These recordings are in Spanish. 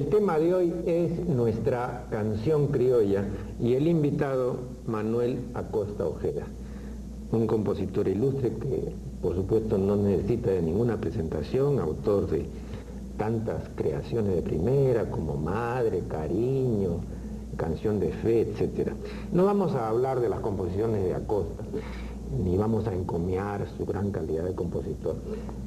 El tema de hoy es nuestra canción criolla y el invitado Manuel Acosta Ojeda, un compositor ilustre que por supuesto no necesita de ninguna presentación, autor de tantas creaciones de primera como Madre, Cariño, Canción de Fe, etc. No vamos a hablar de las composiciones de Acosta, ni vamos a encomiar su gran calidad de compositor.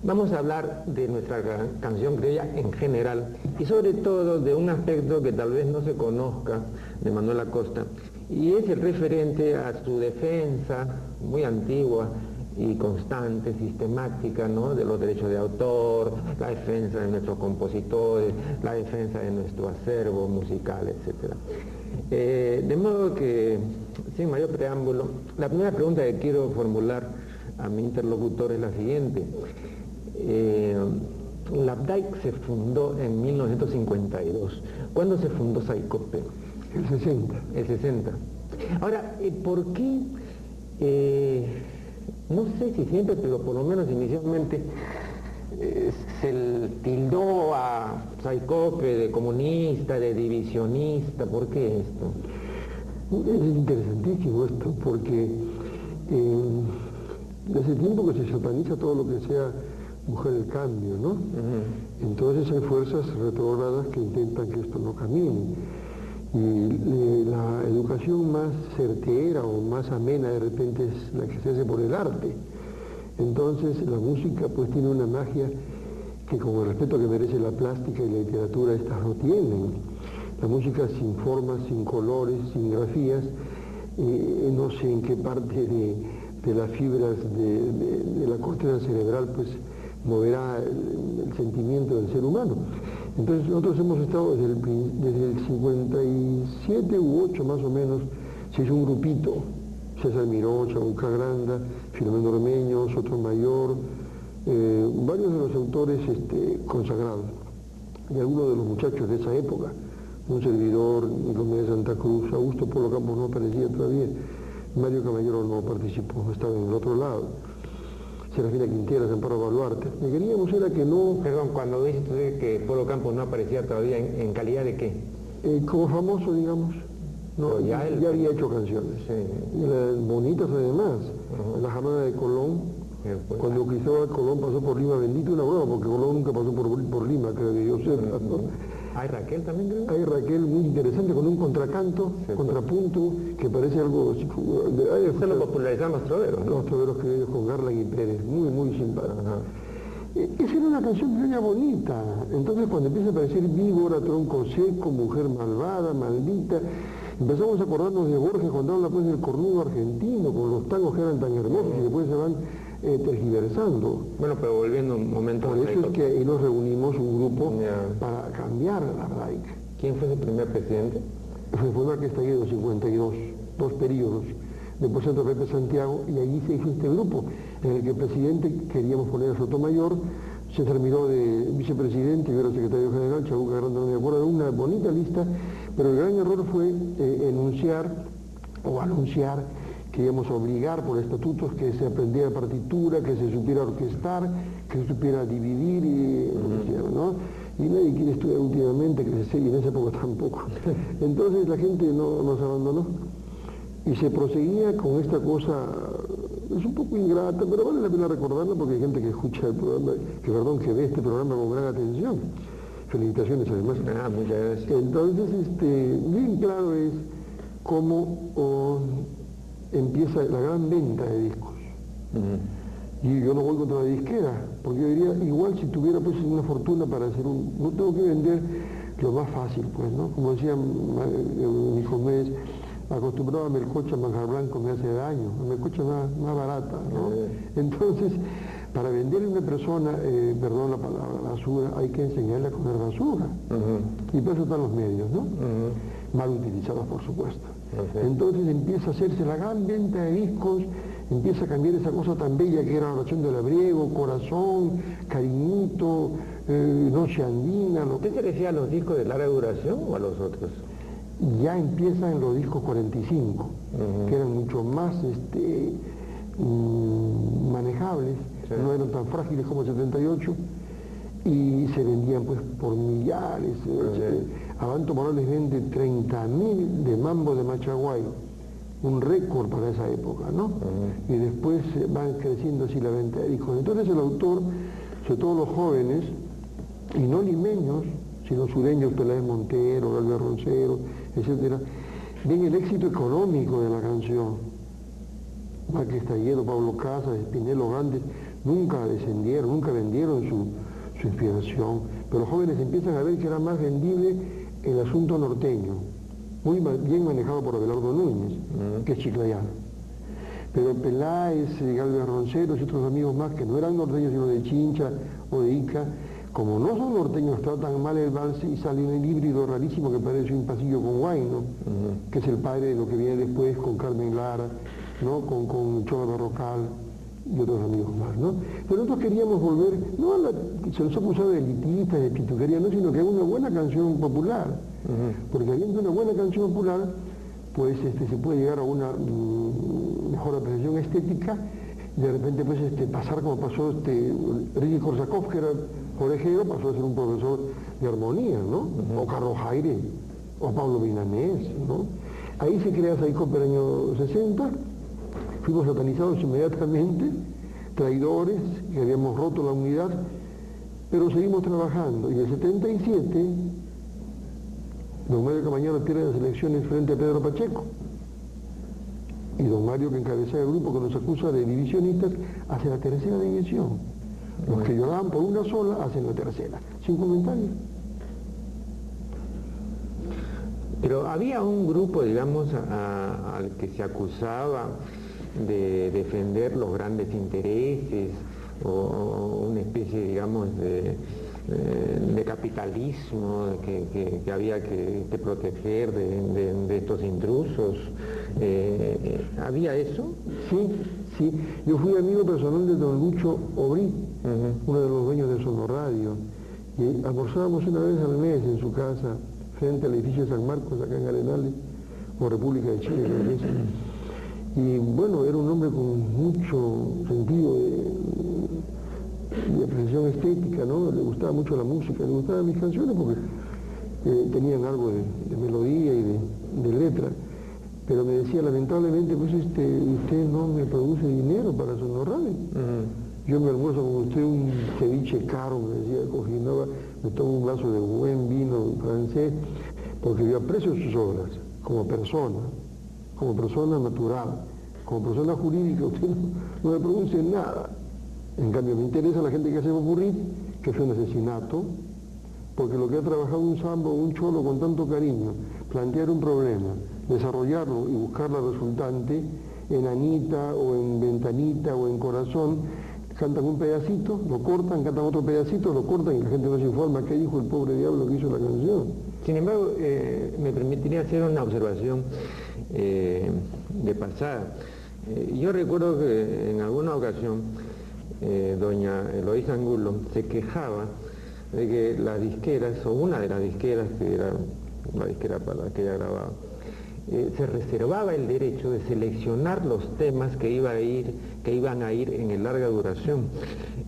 Vamos a hablar de nuestra canción criolla en general y sobre todo de un aspecto que tal vez no se conozca de Manuel Acosta y es el referente a su defensa muy antigua y constante, sistemática, ¿no? de los derechos de autor, la defensa de nuestros compositores, la defensa de nuestro acervo musical, etc. Eh, de modo que, sin mayor preámbulo, la primera pregunta que quiero formular a mi interlocutor es la siguiente. Eh, la DAIC se fundó en 1952. ¿Cuándo se fundó Saicope? El 60. El 60. Ahora, eh, ¿por qué, no sé si siempre, pero por lo menos inicialmente, se tildó a Saicope de comunista, de divisionista, ¿por qué esto? Es interesantísimo esto, porque eh, desde tiempo que se sataniza todo lo que sea mujer del cambio, ¿no? Entonces hay fuerzas retrógradas que intentan que esto no camine. Y eh, la educación más certera o más amena de repente es la que se hace por el arte. Entonces la música pues tiene una magia que con el respeto que merece la plástica y la literatura estas no tienen. La música sin formas, sin colores, sin grafías, eh, no sé en qué parte de, las fibras de, la corteza cerebral pues moverá el, sentimiento del ser humano. Entonces nosotros hemos estado desde el, desde el 57 u 8 más o menos, se hizo un grupito, César Miró, Chabuca Granda, Filomeno Ormeño, Sotomayor, eh, varios de los autores este, consagrados y algunos de los muchachos de esa época, un servidor, Nicolás de Santa Cruz, Augusto Polo Campos no aparecía todavía, Mario Caballero no participó, estaba en el otro lado, Serafina Quintera, Amparo Baluarte. Lo que queríamos era que no... Perdón, cuando dice que Polo Campos no aparecía todavía, ¿en, calidad de qué? Eh, como famoso, digamos. No, ya, había hecho canciones. bonitas además. La jamada de Colón, cuando Cristóbal Colón pasó por Lima, bendito una broma, porque Colón nunca pasó por, Lima, creo que yo sé. Hay Raquel también, creo. Hay Raquel muy interesante con un contracanto, contrapunto, que parece algo... Eso lo popularizamos los troveros. Los troveros ellos con Garland y Pérez, muy, muy simpático. E, esa era una canción criolla bonita. Entonces cuando empieza a aparecer víbora, tronco seco, mujer malvada, maldita, empezamos a acordarnos de Borges cuando habla pues del cornudo argentino, con los tangos que eran tan hermosos y después se van eh, tergiversando. Bueno, pero volviendo un momento... Por eso es que ahí nos reunimos un grupo para cambiar la RAIC. ¿Quién fue su primer presidente? Fue, orquesta de 52, dos periodos. Después Santo Pepe Santiago y ahí se hizo este grupo, en el que el presidente queríamos poner a Sotomayor, se terminó de vicepresidente, yo era secretario general, Chabuca Grande no me acuerdo, una bonita lista, pero el gran error fue eh, enunciar o anunciar que íbamos a obligar por estatutos que se aprendiera partitura, que se supiera orquestar, que se supiera dividir y, ¿no? y nadie quiere estudiar últimamente, que se y en esa época tampoco. Entonces la gente no, nos abandonó y se proseguía con esta cosa, es un poco ingrata, pero vale la pena recordarla porque hay gente que escucha el programa, que perdón, que ve este programa con gran atención. Felicitaciones además. Ah, muchas gracias. Entonces, este, bien claro es cómo oh, empieza la gran venta de discos. Y yo no voy contra la disquera, porque yo diría, igual si tuviera pues una fortuna para hacer un... No tengo que vender lo más fácil, pues, ¿no? Como decía mi hijo Mes, acostumbrado a melcocha manjar blanco me hace daño, melcocha más, más barata, ¿no? Entonces, para venderle a una persona, eh, perdón la palabra, basura, hay que enseñarle a comer basura. Y por eso están los medios, ¿no? Mal utilizados, por supuesto. Entonces empieza a hacerse la gran venta de discos, empieza a cambiar esa cosa tan bella que era la oración del abriego, corazón, cariñito, eh, noche andina. Lo... ¿Usted se refiere a los discos de larga duración o a los otros? Ya empiezan los discos 45, que eran mucho más este, mm, manejables, no eran tan frágiles como el 78, y se vendían pues por millares. Okay. Abanto Morales vende 30.000 de mambo de Machaguay, un récord para esa época, ¿no? Y después van creciendo así la venta de discos. Entonces el autor, sobre todo los jóvenes, y no limeños, sino sureños, Peláez Montero, Galvez Roncero, etc., ven el éxito económico de la canción. Vázquez Talledo, Pablo Casas, Espinelo Grandes, nunca descendieron, nunca vendieron su, inspiración, pero los jóvenes empiezan a ver que era más vendible el asunto norteño, muy bien manejado por Abelardo Núñez, que es chiclayano. Pero Peláez, Galvez Ronceros y otros amigos más que no eran norteños sino de Chincha o de Ica, como no son norteños, tratan mal el vals y sale un híbrido rarísimo que parece un pasillo con Guayno, que es el padre de lo que viene después con Carmen Lara, ¿no? con, con Chola Barrocal y otros amigos más. ¿no? Pero nosotros queríamos volver, no a la, se nos acusado de elitista, de pituquería, no, sino que es una buena canción popular, porque habiendo una buena canción popular, pues este, se puede llegar a una mm, mejor apreciación estética y de repente pues este, pasar como pasó este, Ricky Korsakov, que era orejero, pasó a ser un profesor de armonía, ¿no? O Carlos Jaire, o Pablo Vinanés, ¿no? Ahí se crea Saico por el año 60, fuimos satanizados inmediatamente, traidores, que habíamos roto la unidad, pero seguimos trabajando. Y en el 77, don Mario Camañano pierde las elecciones frente a Pedro Pacheco. Y don Mario, que encabeza el grupo que nos acusa de divisionistas, hace la tercera división. Los que lloraban por una sola hacen la tercera. Sin comentarios. Pero había un grupo, digamos, al que se acusaba de defender los grandes intereses o, una especie, digamos, de, eh, capitalismo que, había que, proteger de, estos intrusos. Eh, eh, ¿Había eso? Sí, sí. Yo fui amigo personal de don Lucho Obrí, uno de los dueños de Sonoradio, y almorzábamos una vez al mes en su casa, frente al edificio de San Marcos, acá en Arenales, o República de Chile, Y bueno, era un hombre con mucho sentido de, apreciación estética, ¿no? Le gustaba mucho la música, le gustaban mis canciones porque eh, tenían algo de, melodía y de, letra. Pero me decía, lamentablemente, pues este, usted no me produce dinero para su. Yo me almuerzo con usted un ceviche caro, me decía Cojinova, me tomo un vaso de buen vino francés, porque yo aprecio sus obras como persona como persona natural, como persona jurídica, usted no, me produce nada. En cambio, me interesa la gente que hace ocurrir que fue un asesinato, porque lo que ha trabajado un sambo un cholo con tanto cariño, plantear un problema, desarrollarlo y buscar la resultante en Anita o en Ventanita o en Corazón, cantan un pedacito, lo cortan, cantan otro pedacito, lo cortan y la gente no se informa qué dijo el pobre diablo que hizo la canción. Sin embargo, eh, me permitiría hacer una observación eh, de pasada. Eh, yo recuerdo que en alguna ocasión doña Eloísa Angulo se quejaba de que las disqueras, o una de las disqueras, que era la disquera para la que ella grababa, se reservaba el derecho de seleccionar los temas que, iba a ir, que iban a ir en el larga duración.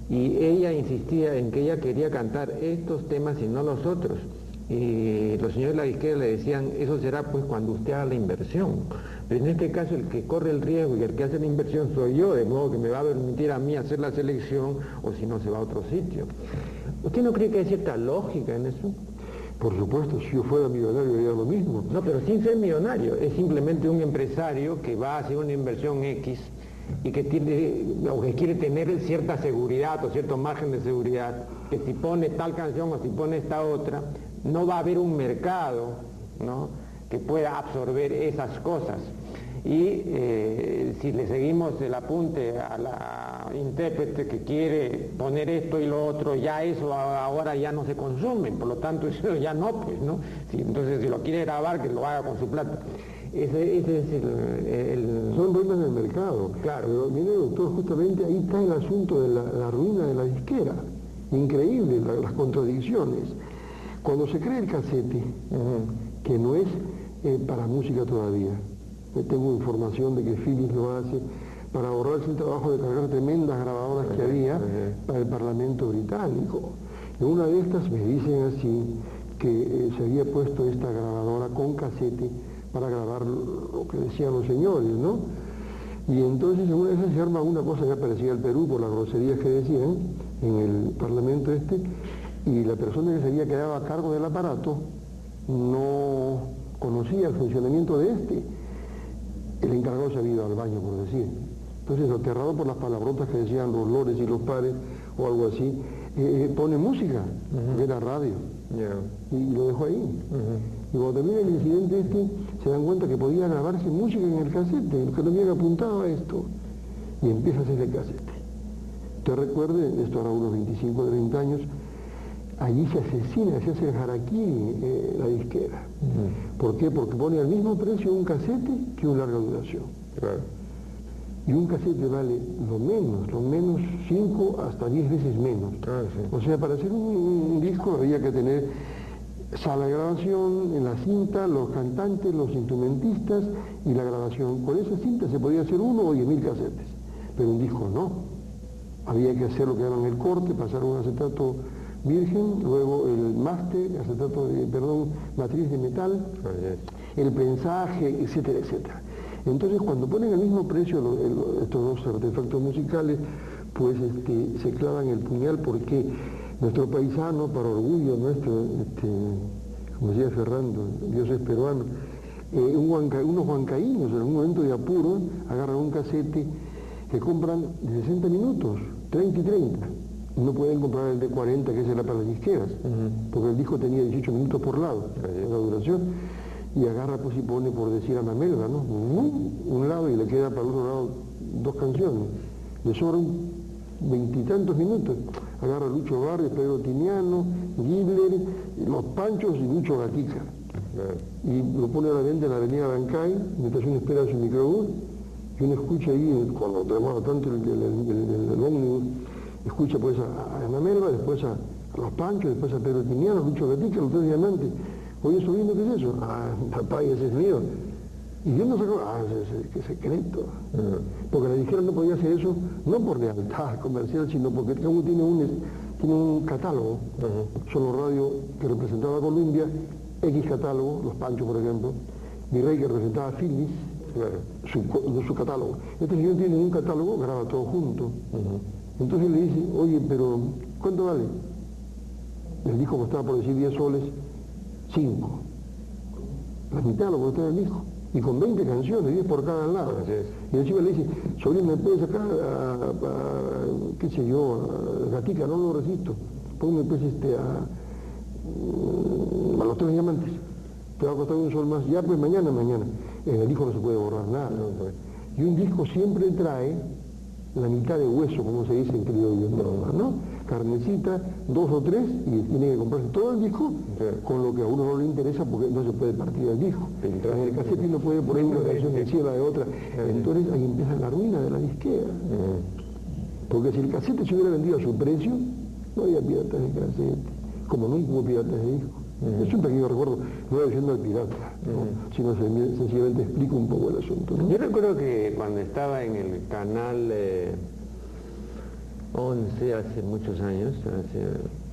Y ella insistía en que ella quería cantar estos temas y no los otros y los señores de la disquera le decían, eso será pues cuando usted haga la inversión. Pero en este caso el que corre el riesgo y el que hace la inversión soy yo, de modo que me va a permitir a mí hacer la selección o si no se va a otro sitio. ¿Usted no cree que hay cierta lógica en eso? Por supuesto, si yo fuera millonario haría lo mismo. No, pero sin ser millonario, es simplemente un empresario que va a hacer una inversión X y que tiene o que quiere tener cierta seguridad o cierto margen de seguridad, que si pone tal canción o si pone esta otra, no va a haber un mercado que pueda absorber esas cosas. Y eh, si le seguimos el apunte a la intérprete que quiere poner esto y lo otro, ya eso ahora ya no se consume, por lo tanto eso ya no, pues, ¿no? entonces si lo quiere grabar, que lo haga con su plata. Ese, es el, Son ruinas del mercado. Claro. Pero mire, doctor, justamente ahí está el asunto de la, ruina de la disquera. Increíble las contradicciones. Cuando se crea el casete, que no es eh, para música todavía, tengo información de que Philips lo hace para ahorrarse el trabajo de cargar tremendas grabadoras que había para el Parlamento británico. En una de estas me dicen así que eh, se había puesto esta grabadora con casete para grabar lo que decían los señores, ¿no? Y entonces en una de esas se arma una cosa que parecía el Perú por las groserías que decían en el Parlamento este, y la persona que se había quedado a cargo del aparato no conocía el funcionamiento de este. El encargado se había ido al baño, por decir. Entonces, aterrado por las palabrotas que decían los lores y los pares o algo así, eh, eh, pone música, era radio, y lo dejó ahí. Y cuando termina el incidente este, se dan cuenta que podía grabarse música en el casete, que no habían apuntado a esto, y empieza a hacer el casete. Te recuerde, esto era unos 25 o 30 años, allí se asesina, se hace el eh, la disquera. ¿Por qué? Porque pone al mismo precio un casete que un larga duración. Y un casete vale lo menos, lo menos 5 hasta 10 veces menos. Ah, o sea, para hacer un, disco había que tener sala de grabación, en la cinta, los cantantes, los instrumentistas y la grabación. Con esa cinta se podía hacer uno o diez mil casetes, pero un disco no. Había que hacer lo que llaman el corte, pasar un acetato virgen, luego el máster, acetato de, perdón, matriz de metal, el prensaje, etcétera, etcétera. Entonces, cuando ponen el mismo precio estos dos artefactos musicales, pues este, se clavan el puñal porque nuestro paisano, para orgullo nuestro, este, como decía Ferrando, Dios es peruano, eh, unos huancaínos en un momento de apuro agarran un casete que compran de 60 minutos, 30 y 30. No pueden comprar el de 40 que era para las disqueras, porque el disco tenía 18 minutos por lado, la duración y agarra pues y pone por decir a Mamelga, ¿no? Un lado y le queda para el otro lado dos canciones. Le sobran veintitantos minutos. Agarra Lucho Barrio, Pedro Tiniano, Gibler, Los Panchos y Lucho Gatica. Y lo pone a la venta en la avenida Bancay, mientras uno espera su microbús, y uno escucha ahí, cuando demora tanto el, el, ómnibus, escucha pues a, a Mamelga, después a, Los Panchos, después a Pedro Tiniano, Lucho Gatica, los tres diamantes. Oye, sobrino, ¿qué es eso? Ah, papá, ese es mío. Y yo no sacó, ah, qué secreto. Porque la dijeron no podía hacer eso, no por lealtad comercial, sino porque cada uno tiene un, tiene un catálogo. Solo radio que representaba a Columbia, X catálogo, Los Panchos, por ejemplo, mi rey que representaba a Phillips, su, su, catálogo. Este señor tiene un catálogo, graba todo junto. Entonces le dice, oye, pero ¿cuánto vale? El disco costaba por decir 10 soles, cinco. La mitad lo costó el hijo. Y con 20 canciones, 10 por cada lado. Y el chico le dice, sobrino, ¿me puede sacar a, qué sé yo, a Gatica? No lo resisto. Ponme pues este a, mm, a los tres diamantes. Te va a costar un sol más. Ya pues mañana, mañana. En el disco no se puede borrar nada. Y un disco siempre trae la mitad de hueso, como se dice en criollo, ¿no? Carnecita, dos o tres, y tiene que comprarse todo el disco, con lo que a uno no le interesa porque no se puede partir el disco. En el casete no puede poner una canción encima de otra. Entonces ahí empieza la ruina de la disquera. Porque si el casete se hubiera vendido a su precio, no había piratas de casete, como nunca hubo piratas de disco. Es un pequeño recuerdo, no estoy diciendo al pirata, sino sencillamente explico un poco el asunto. Yo recuerdo que cuando estaba en el canal 11 hace muchos años, hace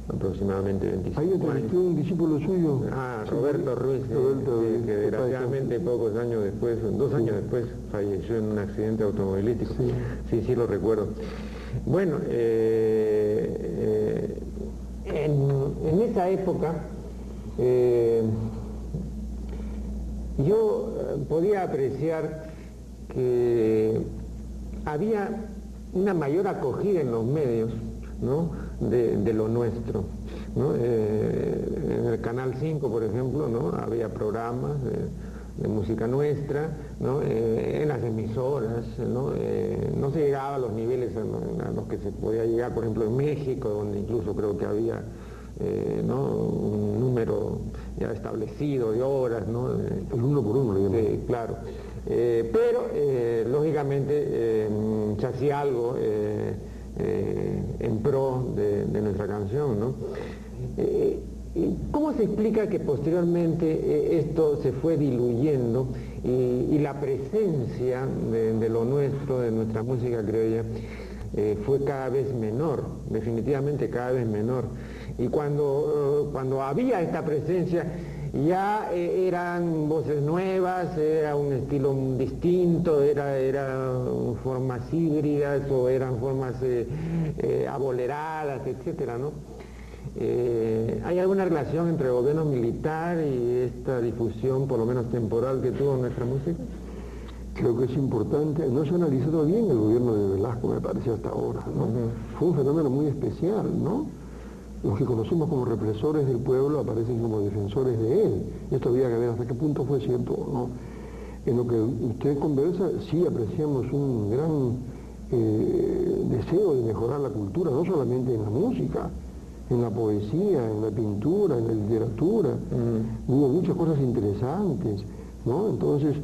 aproximadamente 25 Ahí entrevisté un discípulo suyo. Ah, Roberto Ruiz, que desgraciadamente pocos años después, dos años después, falleció en un accidente automovilístico. Sí, sí, lo recuerdo. Bueno, eh, eh, en esa época eh, yo eh, podía apreciar que había una mayor acogida en los medios de, lo nuestro. Eh, en el Canal 5, por ejemplo, ¿no? había programas de, música nuestra, en las emisoras, ¿no? se llegaba a los niveles a los que se podía llegar, por ejemplo, en México, donde incluso creo que había eh, un número ya establecido de horas, ¿no? el uno por uno, sí, claro. Eh, pero, eh, lógicamente, se hacía algo en pro de, nuestra canción. ¿no? ¿Cómo se explica que posteriormente esto se fue diluyendo y, la presencia de, lo nuestro, de nuestra música criolla, fue cada vez menor, definitivamente cada vez menor? Y cuando, cuando había esta presencia, ya eh, eran voces nuevas, era un estilo distinto, era, eran formas híbridas o eran formas eh, eh, aboleradas, etcétera, ¿no? ¿Hay alguna relación entre el gobierno militar y esta difusión, por lo menos temporal, que tuvo nuestra música? Creo que es importante, no se ha analizado bien el gobierno de Velasco, me parece, hasta ahora, ¿no? Fue un fenómeno muy especial, ¿no? Los que conocimos como represores del pueblo aparecen como defensores de él. Esto había que ver hasta qué punto fue cierto o no. En lo que usted conversa, sí apreciamos un gran eh, deseo de mejorar la cultura, no solamente en la música, en la poesía, en la pintura, en la literatura. Mm. Hubo muchas cosas interesantes, ¿no? Entonces,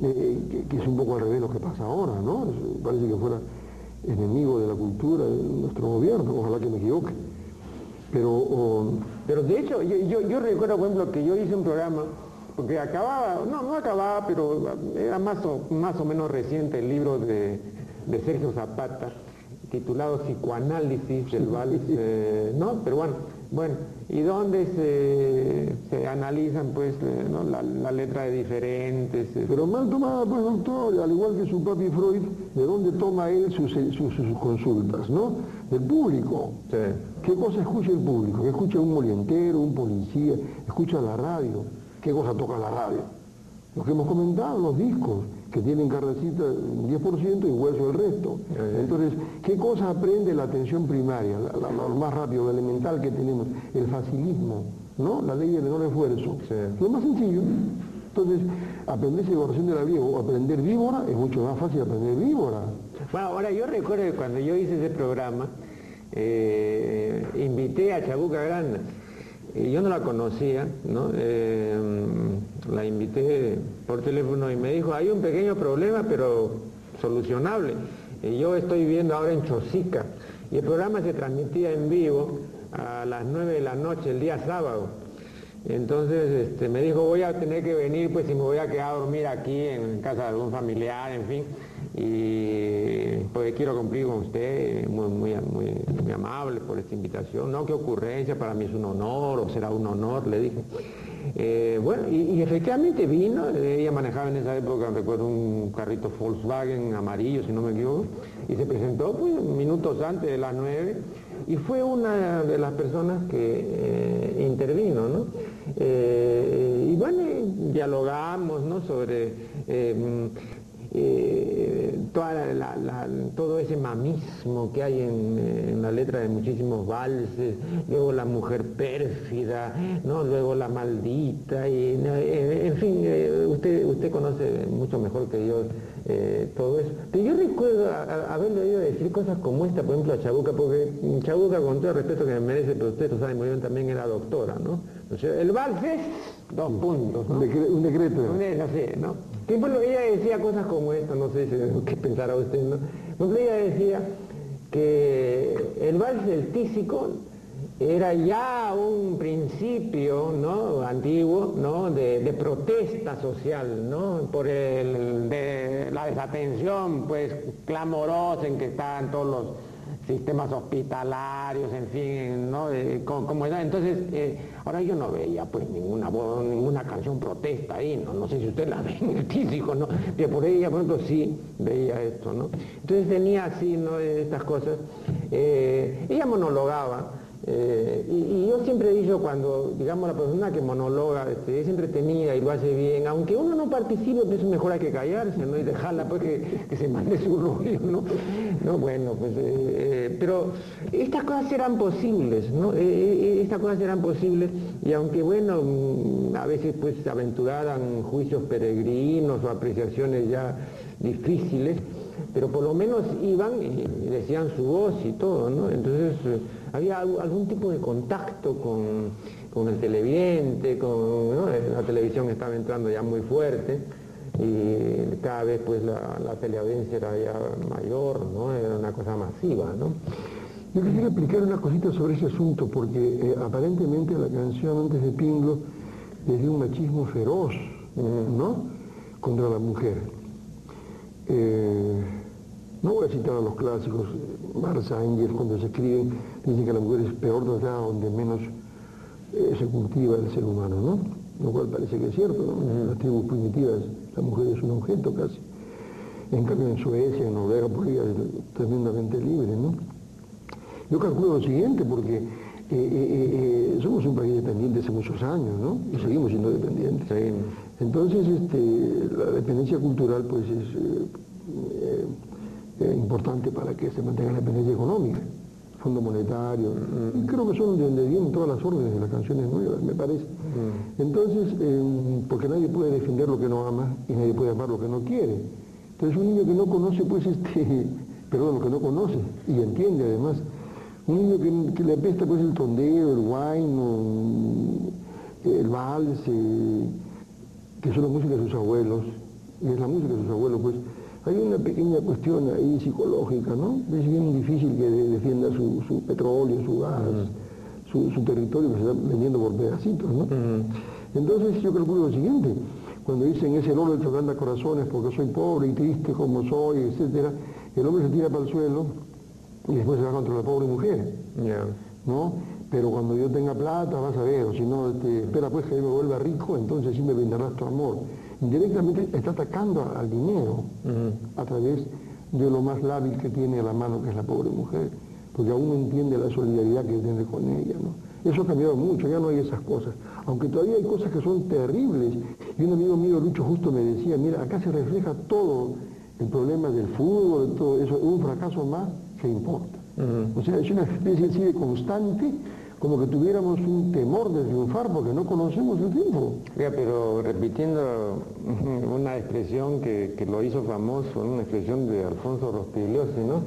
eh, eh, que, es un poco al revés lo que pasa ahora, ¿no? Parece que fuera enemigo de la cultura de nuestro gobierno, ojalá que me equivoque. Pero, pero de hecho, yo, recuerdo, por ejemplo, que yo hice un programa, porque acababa, no, no acababa, pero era más o, más o menos reciente el libro de, Sergio Zapata, titulado Psicoanálisis del Vals, eh, ¿no? Pero bueno, y donde se, analizan pues eh, la, letra de diferentes... Eh, Pero mal tomada pues doctor, al igual que su papi Freud, ¿de dónde toma él sus, consultas? ¿No? Del público. ¿Qué cosa escucha el público? ¿Qué escucha un molientero, un policía? ¿Escucha la radio? ¿Qué cosa toca la radio? Lo que hemos comentado, los discos que tienen carnecita un 10% y hueso el resto. Entonces, ¿qué cosa aprende la atención primaria? lo más rápido, lo elemental que tenemos, el facilismo, ¿no? La ley del menor esfuerzo. Lo más sencillo. Entonces, aprender oración de la vida o aprender víbora es mucho más fácil aprender víbora. Bueno, ahora yo recuerdo que cuando yo hice ese programa, eh, invité a Chabuca Granda yo no la conocía, ¿no? Eh, la invité por teléfono y me dijo, hay un pequeño problema, pero solucionable. Y yo estoy viviendo ahora en Chosica y el programa se transmitía en vivo a las 9 de la noche el día sábado. Entonces este, me dijo, voy a tener que venir, pues si me voy a quedar a dormir aquí en casa de algún familiar, en fin y pues quiero cumplir con usted, muy, muy, muy, amable por esta invitación. No, qué ocurrencia, para mí es un honor, o será un honor, le dije. Eh, bueno, y, efectivamente vino, ella manejaba en esa época, recuerdo, un carrito Volkswagen amarillo, si no me equivoco, y se presentó pues, minutos antes de las nueve, y fue una de las personas que eh, intervino, ¿no? Eh, y bueno, dialogamos, ¿no? Sobre eh, todo ese mamismo que hay en, la letra de muchísimos valses, luego la mujer pérfida, ¿no? luego la maldita, y, eh, en fin, eh, usted, usted conoce mucho mejor que yo todo eso. Pero yo recuerdo haberle oído decir cosas como esta, por ejemplo, a Chabuca, porque Chabuca, con todo el respeto que me merece, pero usted lo sabe muy bien, también era doctora, ¿no? El vals es dos puntos. Un, decreto. no sé, ¿no? bueno, ella decía cosas como esto, no sé si, qué pensará usted, ¿no? Ella decía que el vals del tísico era ya un principio ¿no? antiguo ¿no? De, protesta social ¿no? por el, de la desatención pues clamorosa en que estaban todos los sistemas hospitalarios, en fin, ¿no? como, Entonces, eh, ahora yo no veía pues ninguna voz, ninguna canción protesta ahí, ¿no? No sé si usted la ve en el tísico, ¿no? Que por ella, por ejemplo, sí veía esto, ¿no? Entonces tenía así, ¿no? Estas cosas. Eh, ella monologaba, eh, y, yo siempre he dicho cuando, digamos, la persona que monologa este, es entretenida y lo hace bien, aunque uno no participe, pues mejor hay que callarse, ¿no? Y dejarla pues que, se mande su rollo, ¿no? No, bueno, pues, eh, eh, pero estas cosas eran posibles, ¿no? estas cosas eran posibles y aunque, bueno, mm, a veces pues aventuraran juicios peregrinos o apreciaciones ya difíciles, pero por lo menos iban y decían su voz y todo, ¿no? Entonces había algún tipo de contacto con, el televidente, con, la televisión estaba entrando ya muy fuerte y cada vez pues la, la teleaudiencia era ya mayor, ¿no? era una cosa masiva. ¿no? Yo quisiera explicar una cosita sobre ese asunto, porque eh, aparentemente la canción antes de Pinglo es de un machismo feroz, ¿no? Contra la mujer. Eh, No voy a citar a los clásicos, Marx, Engels, cuando se escriben, dicen que la mujer es peor tratada donde menos eh, se cultiva el ser humano, ¿no? Lo cual parece que es cierto, ¿no? En las tribus primitivas la mujer es un objeto casi. En cambio en Suecia, en Noruega, por ahí es tremendamente libre, ¿no? Yo calculo lo siguiente, porque eh, eh, somos un país dependiente hace muchos años, ¿no? Y seguimos siendo dependientes. Entonces, este, la dependencia cultural, pues, es importante para que se mantenga la dependencia económica. Fondo Monetario, y creo que son de donde vienen todas las órdenes de las canciones nuevas, me parece. Entonces, eh, porque nadie puede defender lo que no ama y nadie puede amar lo que no quiere. Entonces un niño que no conoce, pues este, perdón, lo que no conoce, y entiende además, un niño que, le apesta pues el tondeo, el wine, el vals, eh, que son las músicas de sus abuelos, y es la música de sus abuelos, pues hay una pequeña cuestión ahí psicológica, ¿no? Es bien difícil que defienda su, petróleo, su gas, su, territorio que se está vendiendo por pedacitos, ¿no? Entonces yo calculo lo siguiente, cuando dicen ese el oro del que corazones porque soy pobre y triste como soy, etcétera, el hombre se tira para el suelo y después se va contra la pobre mujer, ¿no? Pero cuando yo tenga plata vas a ver, o si no, este, espera pues que yo me vuelva rico, entonces sí me brindarás tu amor directamente está atacando al dinero a través de lo más lábil que tiene a la mano, que es la pobre mujer, porque aún no entiende la solidaridad que tiene con ella. ¿no? Eso ha cambiado mucho, ya no hay esas cosas. Aunque todavía hay cosas que son terribles. Y un amigo mío, Lucho, justo me decía, mira, acá se refleja todo el problema del fútbol, de todo eso, un fracaso más que importa. O sea, es una especie así de constante como que tuviéramos un temor de triunfar porque no conocemos el tiempo. pero repitiendo una expresión que, lo hizo famoso, una expresión de Alfonso Rospigliosi, ¿no?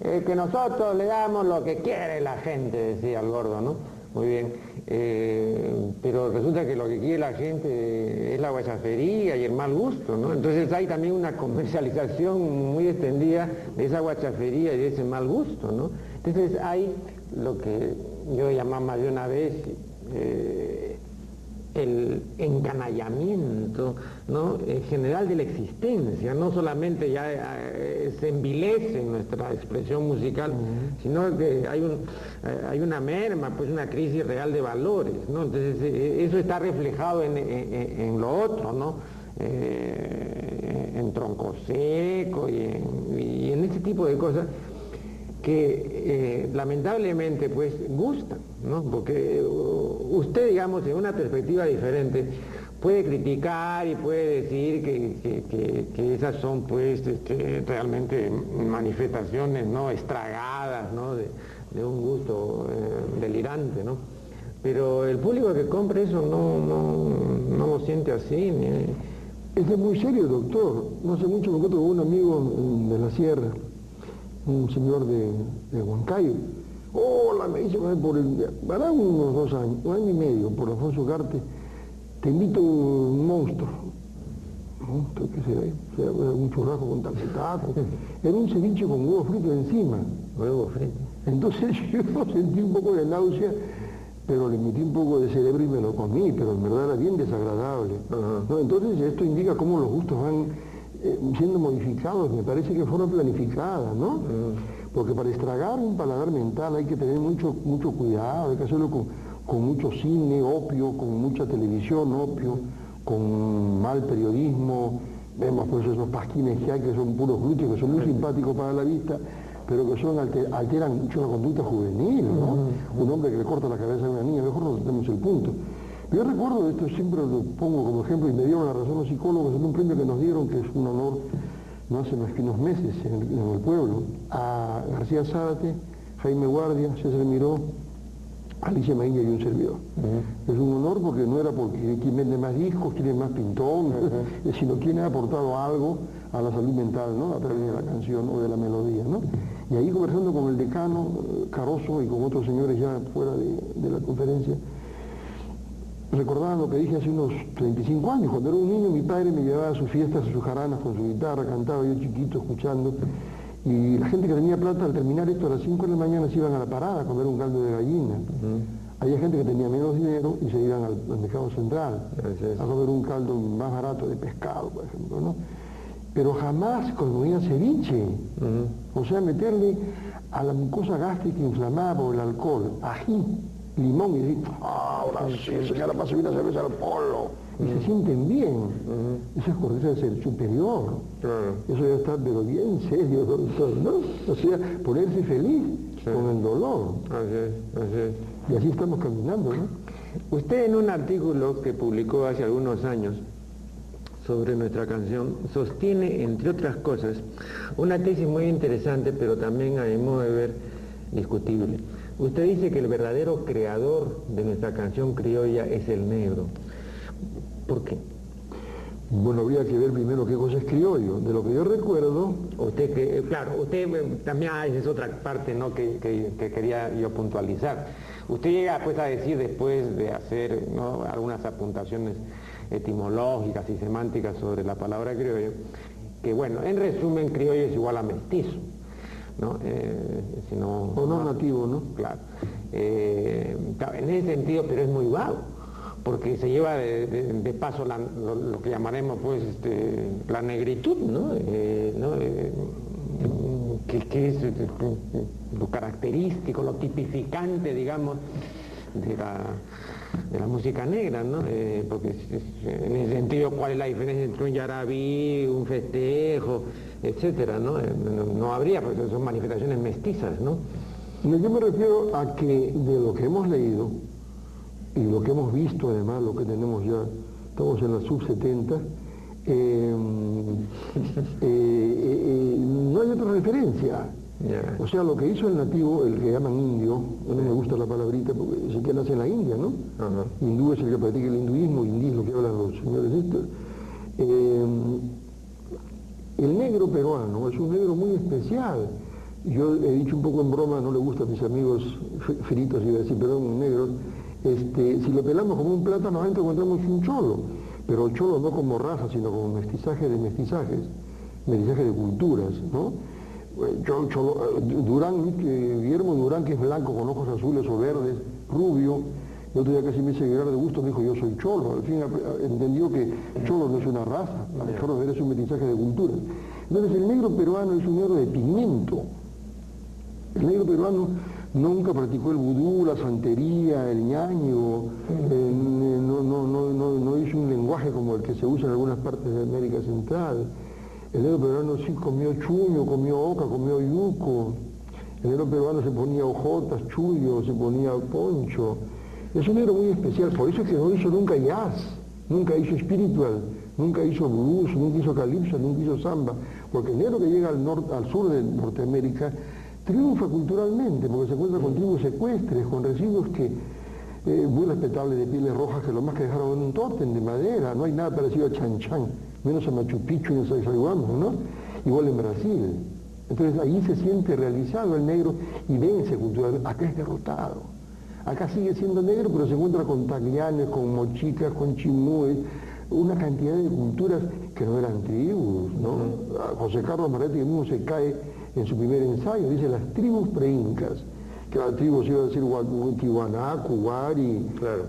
Eh, que nosotros le damos lo que quiere la gente, decía el gordo, ¿no? Muy bien. Eh, pero resulta que lo que quiere la gente es la guachafería y el mal gusto, ¿no? Entonces hay también una comercialización muy extendida de esa guachafería y de ese mal gusto, ¿no? Entonces hay lo que yo llamaba más de una vez eh, el encanallamiento ¿no? en general de la existencia, no solamente ya eh, se envilece nuestra expresión musical, sino que hay, un, eh, hay una merma, pues una crisis real de valores, ¿no? entonces eso está reflejado en, lo otro, ¿no? en tronco seco y y en este tipo de cosas que eh, lamentablemente pues gustan, ¿no? porque uh, usted, digamos, en una perspectiva diferente, puede criticar y puede decir que, esas son pues este, realmente manifestaciones no estragadas ¿no? De, un gusto eh, delirante, ¿no? Pero el público que compra eso no, no, lo siente así. es muy serio, doctor. No hace mucho me encuentro con un amigo de la sierra un señor de, de Huancayo. Hola, me dice, por el, para unos dos años, un año y medio, por Alfonso Garte, te invito un monstruo. ¿Monstruo qué será? Será un churrasco con tapetazo. Era un ceviche con huevo frito encima. Huevo frito. Entonces yo sentí un poco de náusea, pero le metí un poco de cerebro y me lo comí, pero en verdad era bien desagradable. Entonces esto indica cómo los gustos van eh, siendo modificados, me parece que fueron planificadas, ¿no? Mm. Porque para estragar un paladar mental hay que tener mucho, mucho cuidado, hay que hacerlo con, mucho cine, opio, con mucha televisión, opio, con mal periodismo, vemos pues esos pasquines que hay que son puros glúteos, que son muy simpáticos para la vista, pero que son alteran mucho la conducta juvenil, ¿no? Mm. Un hombre que le corta la cabeza a una niña, mejor no tenemos el punto. Yo recuerdo, esto siempre lo pongo como ejemplo, y me dieron la razón los psicólogos en un premio que nos dieron, que es un honor, no hace más que unos meses en el, pueblo, a García Zárate, Jaime Guardia, César Miró, Alicia Maíña y un servidor. Es un honor porque no era porque quien vende más discos, quién es más pintón, sino quien ha aportado algo a la salud mental, ¿no? A través de la canción o de la melodía, ¿no? Y ahí conversando con el decano Caroso y con otros señores ya fuera de la conferencia, recordaba lo que dije hace unos 35 años. Cuando era un niño, mi padre me llevaba a sus fiestas, a sus jaranas con su guitarra, cantaba yo chiquito escuchando. Y la gente que tenía plata, al terminar esto a las 5 de la mañana, se iban a la parada a comer un caldo de gallina. Había gente que tenía menos dinero y se iban al, mercado central a comer un caldo más barato de pescado, por ejemplo. ¿no? pero jamás con comida ceviche. O sea, meterle a la mucosa gástrica inflamada por el alcohol, ají, limón y decir, ah, ahora sí, señora, pase una cerveza al polo. Y se sienten bien. Eso es corteza del ser superior. Eso ya está, pero bien serio, doctor, ¿no? O sea, ponerse feliz con el dolor. Así es, así es. Y así estamos caminando, ¿no? Usted en un artículo que publicó hace algunos años sobre nuestra canción sostiene, entre otras cosas, una tesis muy interesante, pero también a mi modo de ver discutible. Usted dice que el verdadero creador de nuestra canción criolla es el negro. ¿Por qué? Bueno, habría que ver primero qué cosa es criollo. De lo que yo recuerdo... Usted que, eh, claro, usted eh, también, ah, esa es otra parte ¿no? que, quería yo puntualizar. Usted llega pues a decir después de hacer algunas apuntaciones etimológicas y semánticas sobre la palabra criollo, que bueno, en resumen criollo es igual a mestizo. ¿No? Eh, o no nativo, ¿no? Claro. en ese sentido, pero es muy vago porque se lleva de, paso lo, que llamaremos pues este, la negritud, ¿no? Eh, eh, que, es lo característico, lo tipificante, digamos, de la, música negra, ¿no? Eh, porque en ese sentido, ¿cuál es la diferencia entre un yarabí, un festejo, etcétera, ¿no? No, habría, porque son manifestaciones mestizas, ¿no? Yo me refiero a que de lo que hemos leído, y lo que hemos visto además, lo que tenemos ya, estamos en la sub-70, eh, eh, eh, no hay otra referencia. O sea, lo que hizo el nativo, el que llaman indio, no me gusta la palabrita porque se que nace en la India, ¿no? Hindú es el que practica el hinduismo, hindí es lo que hablan los señores estos. el negro peruano es un negro muy especial. Yo he dicho un poco en broma, no le gusta a mis amigos fritos, iba a decir, perdón, negros, este, si lo pelamos como un plátano, adentro encontramos un cholo, pero cholo no como raza, sino como mestizaje de mestizajes, mestizaje de culturas, ¿no? Eh, cholo, eh, Durán, Guillermo Durán, que es blanco con ojos azules o verdes, rubio, el otro día casi me llorar de gusto, me dijo yo soy cholo, al fin entendió que cholo no es una raza, cholo es un mestizaje de culturas. Entonces el negro peruano es un negro de pigmento. El negro peruano nunca practicó el vudú, la santería, el ñaño, eh, no, hizo un lenguaje como el que se usa en algunas partes de América Central. El negro peruano sí comió chuño, comió oca, comió yuco. El negro peruano se ponía ojotas, chullo, se ponía poncho. Es un negro muy especial, por eso es que no hizo nunca jazz, nunca hizo espiritual, nunca hizo blues, nunca hizo calipso, nunca hizo samba, porque el negro que llega al, norte, al sur de Norteamérica triunfa culturalmente, porque se encuentra con tribus secuestres, con residuos que, eh, muy respetables de pieles rojas, que lo más que dejaron en un torten de madera, no hay nada parecido a Chan Chan, menos a Machu Picchu y a Sacsayhuamán, ¿no? Igual en Brasil. Entonces ahí se siente realizado el negro y vence culturalmente, acá es derrotado. Acá sigue siendo negro, pero se encuentra con taglianes, con mochicas, con chimúes, una cantidad de culturas que no eran tribus, ¿no? José Carlos Maretti mismo se cae en su primer ensayo, dice las tribus preincas, que las tribus iba a decir Tihuaná, Cuwari,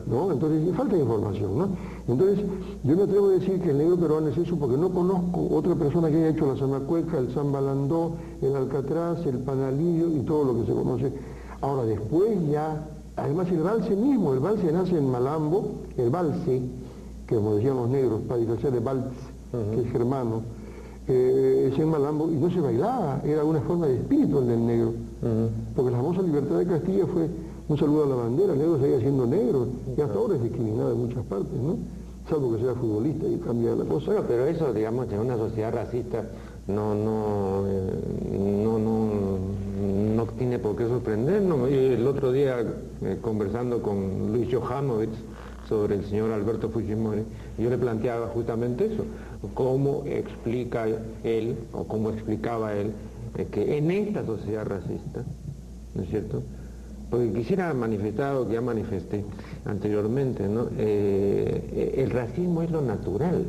¿no? Entonces falta información, ¿no? Entonces, yo me atrevo a decir que el negro peruano es eso porque no conozco otra persona que haya hecho la zamacueca, el zambalandó, el alcatraz, el panalillo y todo lo que se conoce. Ahora, después ya, además el valse mismo, el valse nace en Malambo, el valse, que como decían los negros, para diferenciar de Valls, que es germano, eh, ese malambo, y no se bailaba, era una forma de espíritu el del negro. Porque la famosa libertad de Castilla fue un saludo a la bandera, el negro seguía siendo negro, y hasta ahora es discriminado en muchas partes, ¿no? Salvo que sea futbolista y cambia la cosa. pero eso, digamos, en una sociedad racista no, no, eh, no, no, tiene por qué sorprendernos. El otro día, eh, conversando con Luis Johanovich sobre el señor Alberto Fujimori, yo le planteaba justamente eso cómo explica él, o cómo explicaba él, eh, que en esta sociedad racista, ¿no es cierto? Porque quisiera manifestar lo que ya manifesté anteriormente, ¿no? Eh, el racismo es lo natural.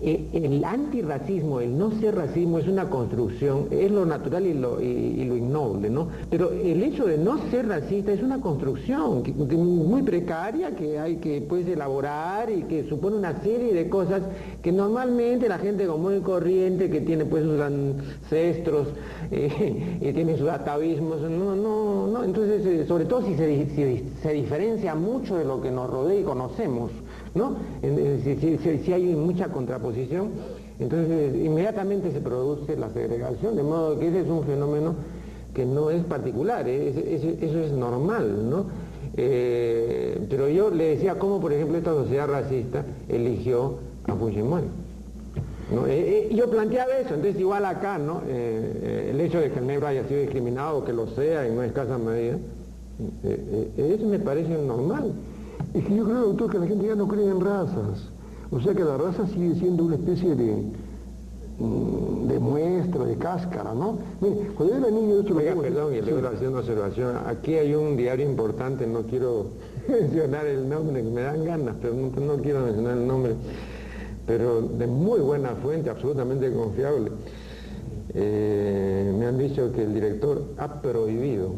Eh, el antirracismo, el no ser racismo es una construcción, es lo natural y lo, innoble, ¿no? Pero el hecho de no ser racista es una construcción muy precaria que hay que pues, elaborar y que supone una serie de cosas que normalmente la gente común y corriente que tiene pues sus ancestros eh, y tiene sus atavismos, no, no, no, entonces eh, sobre todo si se, se diferencia mucho de lo que nos rodea y conocemos. ¿No? Si, hay mucha contraposición, entonces inmediatamente se produce la segregación, de modo que ese es un fenómeno que no es particular, ¿eh? eso es normal, ¿no? Eh, pero yo le decía cómo, por ejemplo, esta sociedad racista eligió a Fujimori. Eh, yo planteaba eso, entonces igual acá, ¿no? el hecho de que el negro haya sido discriminado, que lo sea en no escasa medida, eso me parece normal. Es que yo creo, doctor, que la gente ya no cree en razas. O sea que la raza sigue siendo una especie de, mm, de muestra, de cáscara, ¿no? Mire, cuando yo era niño... Esto Oiga, perdón, y le voy una observación. Aquí hay un diario importante, no quiero mencionar el nombre, me dan ganas, pero no, quiero mencionar el nombre, pero de muy buena fuente, absolutamente confiable. Eh, me han dicho que el director ha prohibido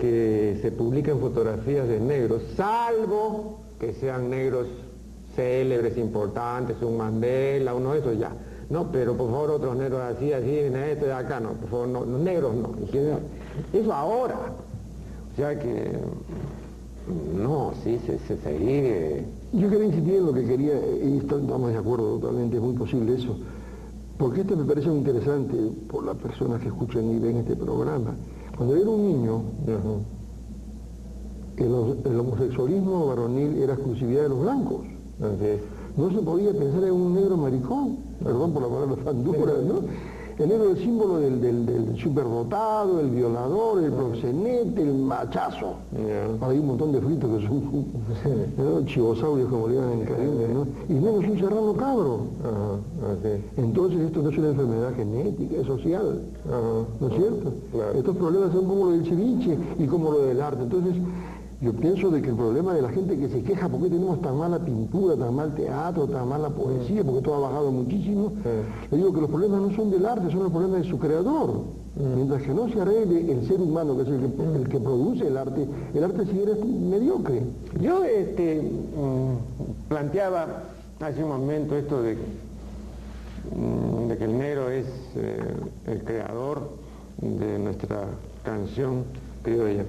que se publiquen fotografías de negros, salvo que sean negros célebres, importantes, un Mandela, uno de esos ya. No, pero por favor otros negros así, así, este de acá no, por favor, no, negros no. Eso ahora. O sea que, no, sí, se, se sigue. Yo quería insistir en lo que quería, y estamos de acuerdo totalmente, es muy posible eso, porque esto me parece interesante por las personas que escuchan y ven este programa. Cuando era un niño, el, homosexualismo varonil era exclusividad de los blancos. No se podía pensar en un negro maricón, perdón por la palabra tan dura, ¿no? Es el símbolo del, superdotado, el violador, el proxenete, el machazo. hay un montón de fritos que son chivosaurios, como le llaman en Caribe, ¿no? Y menos un serrano cabro. Entonces esto no es una enfermedad genética, es social. ¿No es cierto? Estos problemas son como lo del ceviche y como lo del arte. Entonces, yo pienso de que el problema de la gente que se queja porque tenemos tan mala pintura, tan mal teatro, tan mala poesía, porque todo ha bajado muchísimo, le digo que los problemas no son del arte, son los problemas de su creador. Mientras que no se arregle el ser humano, que es el que, produce el arte, el arte sigue mediocre. Yo este, mm, planteaba hace un momento esto de, mm, de que el negro es eh, el creador de nuestra canción criolla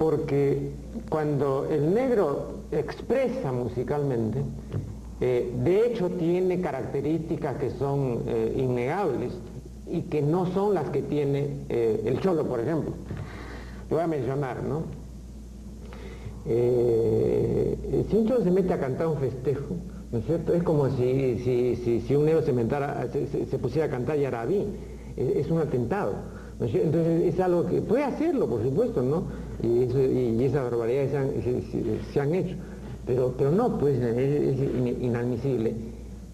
porque cuando el negro expresa musicalmente, eh, de hecho tiene características que son eh, innegables y que no son las que tiene eh, el cholo, por ejemplo. Lo voy a mencionar, ¿no? si un cholo se mete a cantar un festejo, ¿no es cierto? Es como si, si, un negro se, se, pusiera a cantar Yarabí, es, un atentado. Entonces es algo que puede hacerlo, por supuesto, ¿no? y, esas barbaridades se han, hecho. Pero, pero no, pues es, inadmisible.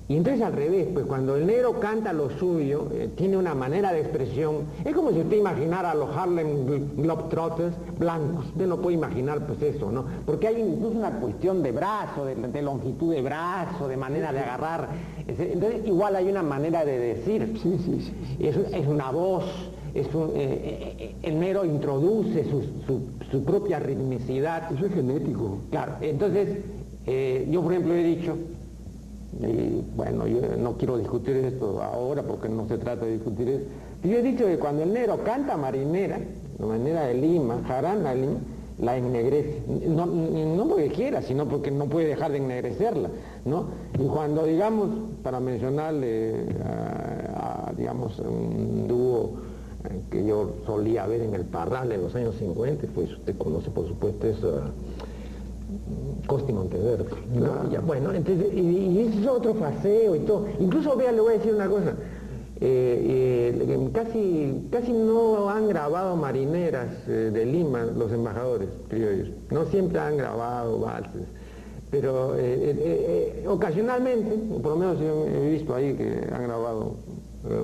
Y entonces al revés, pues cuando el negro canta lo suyo, eh, tiene una manera de expresión, es como si usted imaginara a los Harlem Globetrotters blancos, usted no puede imaginar pues eso, ¿no? Porque hay incluso una cuestión de brazo, de, longitud de brazo, de manera de agarrar, entonces igual hay una manera de decir, sí, sí, sí. Es, es una voz, es un, eh, eh, el negro introduce su, propia ritmicidad. Eso es genético. Claro, entonces eh, yo por ejemplo he dicho, y bueno, yo no quiero discutir esto ahora porque no se trata de discutir esto, yo he dicho que cuando el negro canta marinera, la manera de Lima, jarana Lima, la ennegrece. No, no, porque quiera, sino porque no puede dejar de ennegrecerla. ¿no? Y cuando, digamos, para mencionarle a digamos, un dúo que yo solía ver en el Parral en los años 50, pues usted conoce por supuesto eso, Costi Monteverde. bueno, entonces, y, ese es otro paseo y todo. Incluso, vea, le voy a decir una cosa. Eh, eh, casi, casi no han grabado marineras eh, de Lima los embajadores criollos. No siempre han grabado valses. Pero ocasionalmente, por lo menos yo he visto ahí que han grabado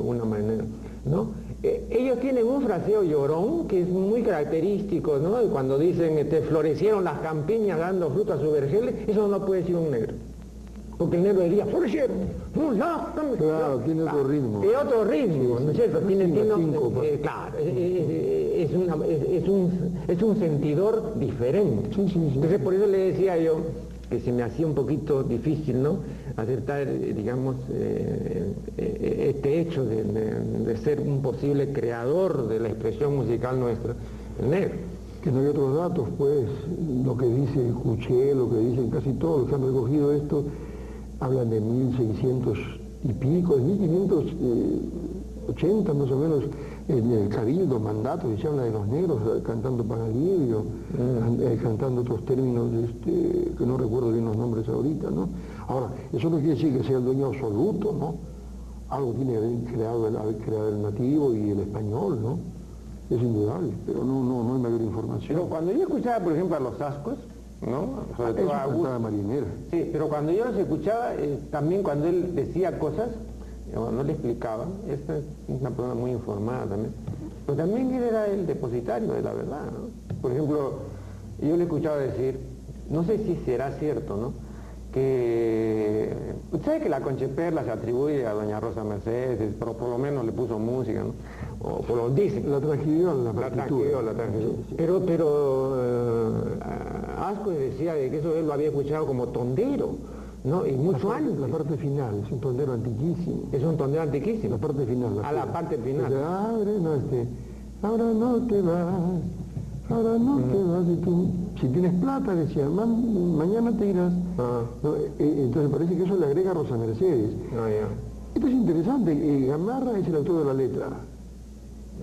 una marinera, ¿no? Eh, ellos tienen un fraseo llorón que es muy característico, ¿no? Cuando dicen, este, florecieron las campiñas dando fruto a su vergel, eso no puede decir un negro. porque el negro decía, por cierto, Claro, tiene otro ritmo. Es otro ritmo, ¿no es cierto? Tiene, claro, es un sentidor diferente. Entonces por eso le decía yo que se me hacía un poquito difícil, ¿no? Aceptar, eh, digamos, eh, este hecho de, de, ser un posible creador de la expresión musical nuestra, el negro. Que no hay otros datos, pues, lo que dice escuché, lo que dicen casi todos los que han recogido esto, hablan de 1600 y pico, de 1580 más o menos, en el cabildo, mandato, y se habla de los negros cantando panalivio, mm. eh, cantando otros términos este, que no recuerdo bien los nombres ahorita, ¿no? Ahora, eso no quiere decir que sea el dueño absoluto, ¿no? Algo tiene que haber creado el, creado el nativo y el español, ¿no? Es indudable, pero no, no, no hay mayor información. Pero cuando yo escuchaba, por ejemplo, a los ascos, ¿no? Sobre todo a marinera. Sí, pero cuando yo los escuchaba, eh, también cuando él decía cosas, no le explicaba, esta es una persona muy informada también, pero también él era el depositario de la verdad, ¿no? Por ejemplo, yo le escuchaba decir, no sé si será cierto, ¿no? Que usted sabe que la Concheperla se atribuye a doña Rosa Mercedes, pero por lo menos le puso música, ¿no? O por lo dicen. La transcribió la partitura. La transcribió, Pero, pero uh, Asco decía de que eso él lo había escuchado como tondero, ¿no? Y mucho antes. La parte final, es un tondero antiquísimo. Es un tondero antiquísimo. La parte final. a la parte final. abre, no, este, ahora no te vas, ahora no te vas y tú, si tienes plata, decía, mañana te irás. Ah. Eh, eh, entonces parece que eso le agrega a Rosa Mercedes. Ah, Esto es interesante, eh, Gamarra es el autor de la letra.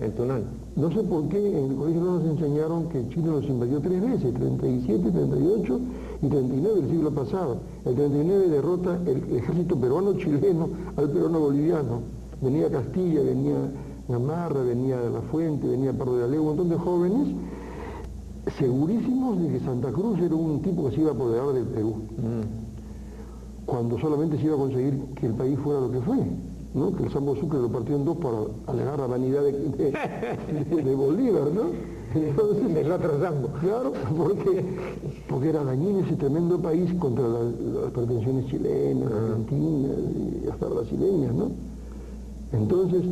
El Tunal. No sé por qué en el colegio no nos enseñaron que Chile nos invadió tres veces, 37, 38 y 39 del siglo pasado. El 39 derrota el ejército peruano-chileno al peruano-boliviano. Venía Castilla, venía Gamarra, venía la Fuente, venía Pardo de Aleo, un montón de jóvenes segurísimos de que Santa Cruz era un tipo que se iba a apoderar del Perú, mm. cuando solamente se iba a conseguir que el país fuera lo que fue, ¿no? que el Sambo Sucre lo partió en dos para alegar la vanidad de, Bolívar, ¿no? Entonces, del otro Sambo. Claro, porque, porque era dañino ese tremendo país contra las pretensiones chilenas, ah. argentinas y hasta brasileñas, ¿no? Entonces,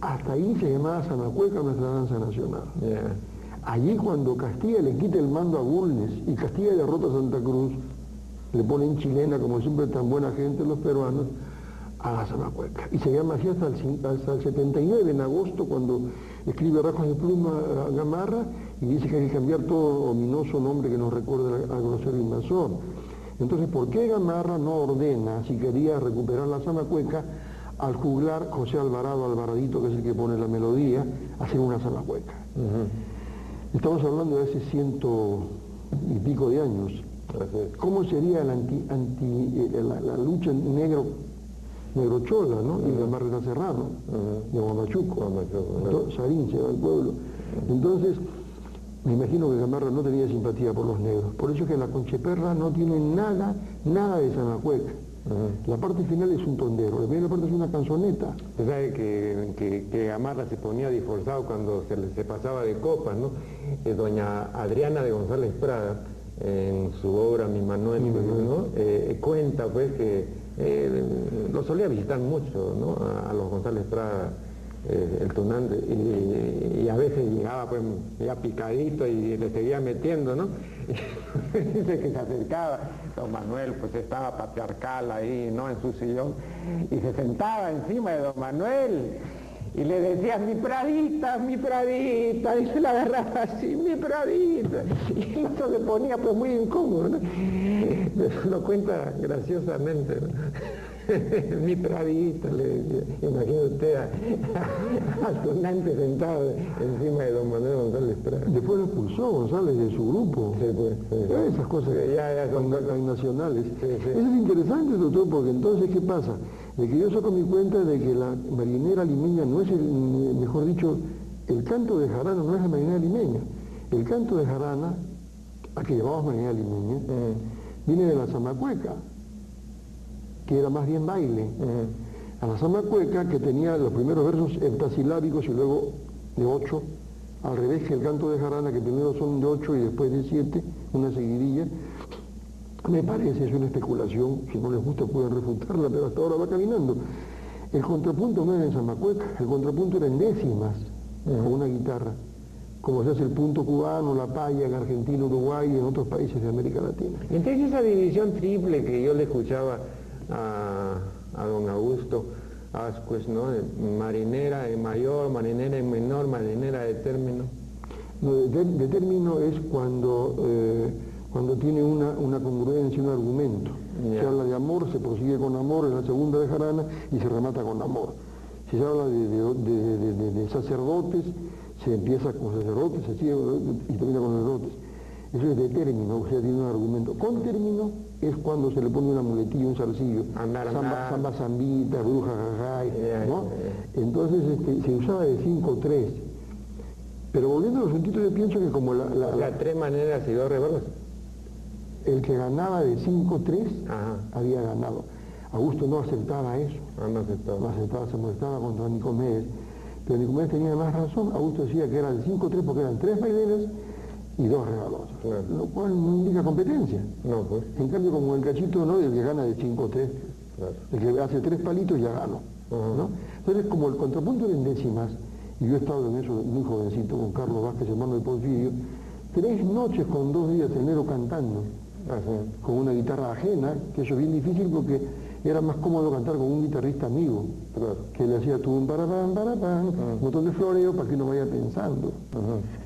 hasta ahí se llamaba Sanacueca nuestra danza nacional. Allí cuando Castilla le quita el mando a Bulnes y Castilla derrota a Santa Cruz, le ponen chilena, como siempre tan buena gente los peruanos, a la Zamacueca. Y se llama así hasta el, hasta el 79, en agosto, cuando escribe Rajos de Pluma a Gamarra y dice que hay que cambiar todo ominoso nombre que nos recuerda al grosero invasor. Entonces, ¿por qué Gamarra no ordena, si quería recuperar la Zamacueca, al juglar José Alvarado Alvaradito, que es el que pone la melodía, hacer una Zamacueca? Estamos hablando de hace ciento y pico de años. ¿Cómo sería la, lucha negro, negro chola, ¿no? Y la Marreta Serrano, de Guamachuco, Sarín se va al pueblo. Entonces, me imagino que Gamarra no tenía simpatía por los negros. Por eso es que la Concheperra no tiene nada, nada de Sanacueca. La parte final es un tondero, la primera parte es una canzoneta. Usted sabe que, que, que Gamarra se ponía disforzado cuando se, se pasaba de copas, ¿no? Eh, doña Adriana de González Prada, en su obra Mi Manuel, ¿no? Eh, cuenta pues que eh, lo solía visitar mucho, ¿no? A, los González Prada. El tunante y, a veces llegaba pues ya picadito y le seguía metiendo, ¿no? Dice que se acercaba don Manuel pues estaba patriarcal ahí, ¿no? En su sillón, y se sentaba encima de don Manuel y le decía, mi pradita, mi pradita, y se la agarraba así, mi pradita, y el otro se ponía pues muy incómodo, ¿no? Lo cuenta graciosamente. mi pradita, le decía, imagina usted al tonante sentado encima de don Manuel González Prada. Después lo expulsó González de su grupo. Sí, pues, Esas cosas ya, ya son nacionales. Eso es interesante, doctor, porque entonces, ¿qué pasa? De que yo saco mi cuenta de que la marinera limeña no es, el, mejor dicho, el canto de jarana no es la marinera limeña. El canto de jarana, a que llamamos marinera limeña, viene de la zamacueca que era más bien baile. A la samba cueca, que tenía los primeros versos heptasilábicos y luego de ocho, al revés que el canto de jarana, que primero son de ocho y después de siete, una seguidilla. me parece, es una especulación, si no les gusta pueden refutarla, pero hasta ahora va caminando. El contrapunto no era en Zamacueca, el contrapunto era en décimas, con una guitarra, como se hace el punto cubano, la paya en Argentina, Uruguay y en otros países de América Latina. Entonces esa división triple que yo le escuchaba a, a don Augusto Ascuez, ¿no? marinera en mayor, marinera en menor, marinera de término. No, de, término es cuando... Eh, cuando tiene una, una congruencia, un argumento. Se habla de amor, se prosigue con amor en la segunda de Jarana y se remata con amor. Si se habla de, sacerdotes, se empieza con sacerdotes, se sigue y termina con sacerdotes. Eso es de término, o sea, tiene un argumento. Con término es cuando se le pone una muletilla, un zarcillo, samba, zambita, bruja, jajay, ¿no? Entonces este, se usaba de 5-3. Pero volviendo a los sentidos, yo pienso que como la... La, tres maneras y dos reverbos el que ganaba de 5-3 había ganado. Augusto no aceptaba eso. Ah, no aceptaba. No aceptaba, se molestaba contra Nicomedes. Pero Nicomedes tenía más razón. Augusto decía que era de 5-3 porque eran tres baileras y dos regalosas. Lo cual no indica competencia. No, pues. En cambio, como el cachito no, el que gana de 5-3. El que hace tres palitos ya ganó. Entonces, como el contrapunto de en décimas, y yo he estado en eso muy jovencito con Carlos Vázquez, hermano de Porfirio, tres noches con dos días enero cantando con una guitarra ajena, que eso es bien difícil porque era más cómodo cantar con un guitarrista amigo, que le hacía tu para pam, para pam, un montón de floreo para que uno vaya pensando.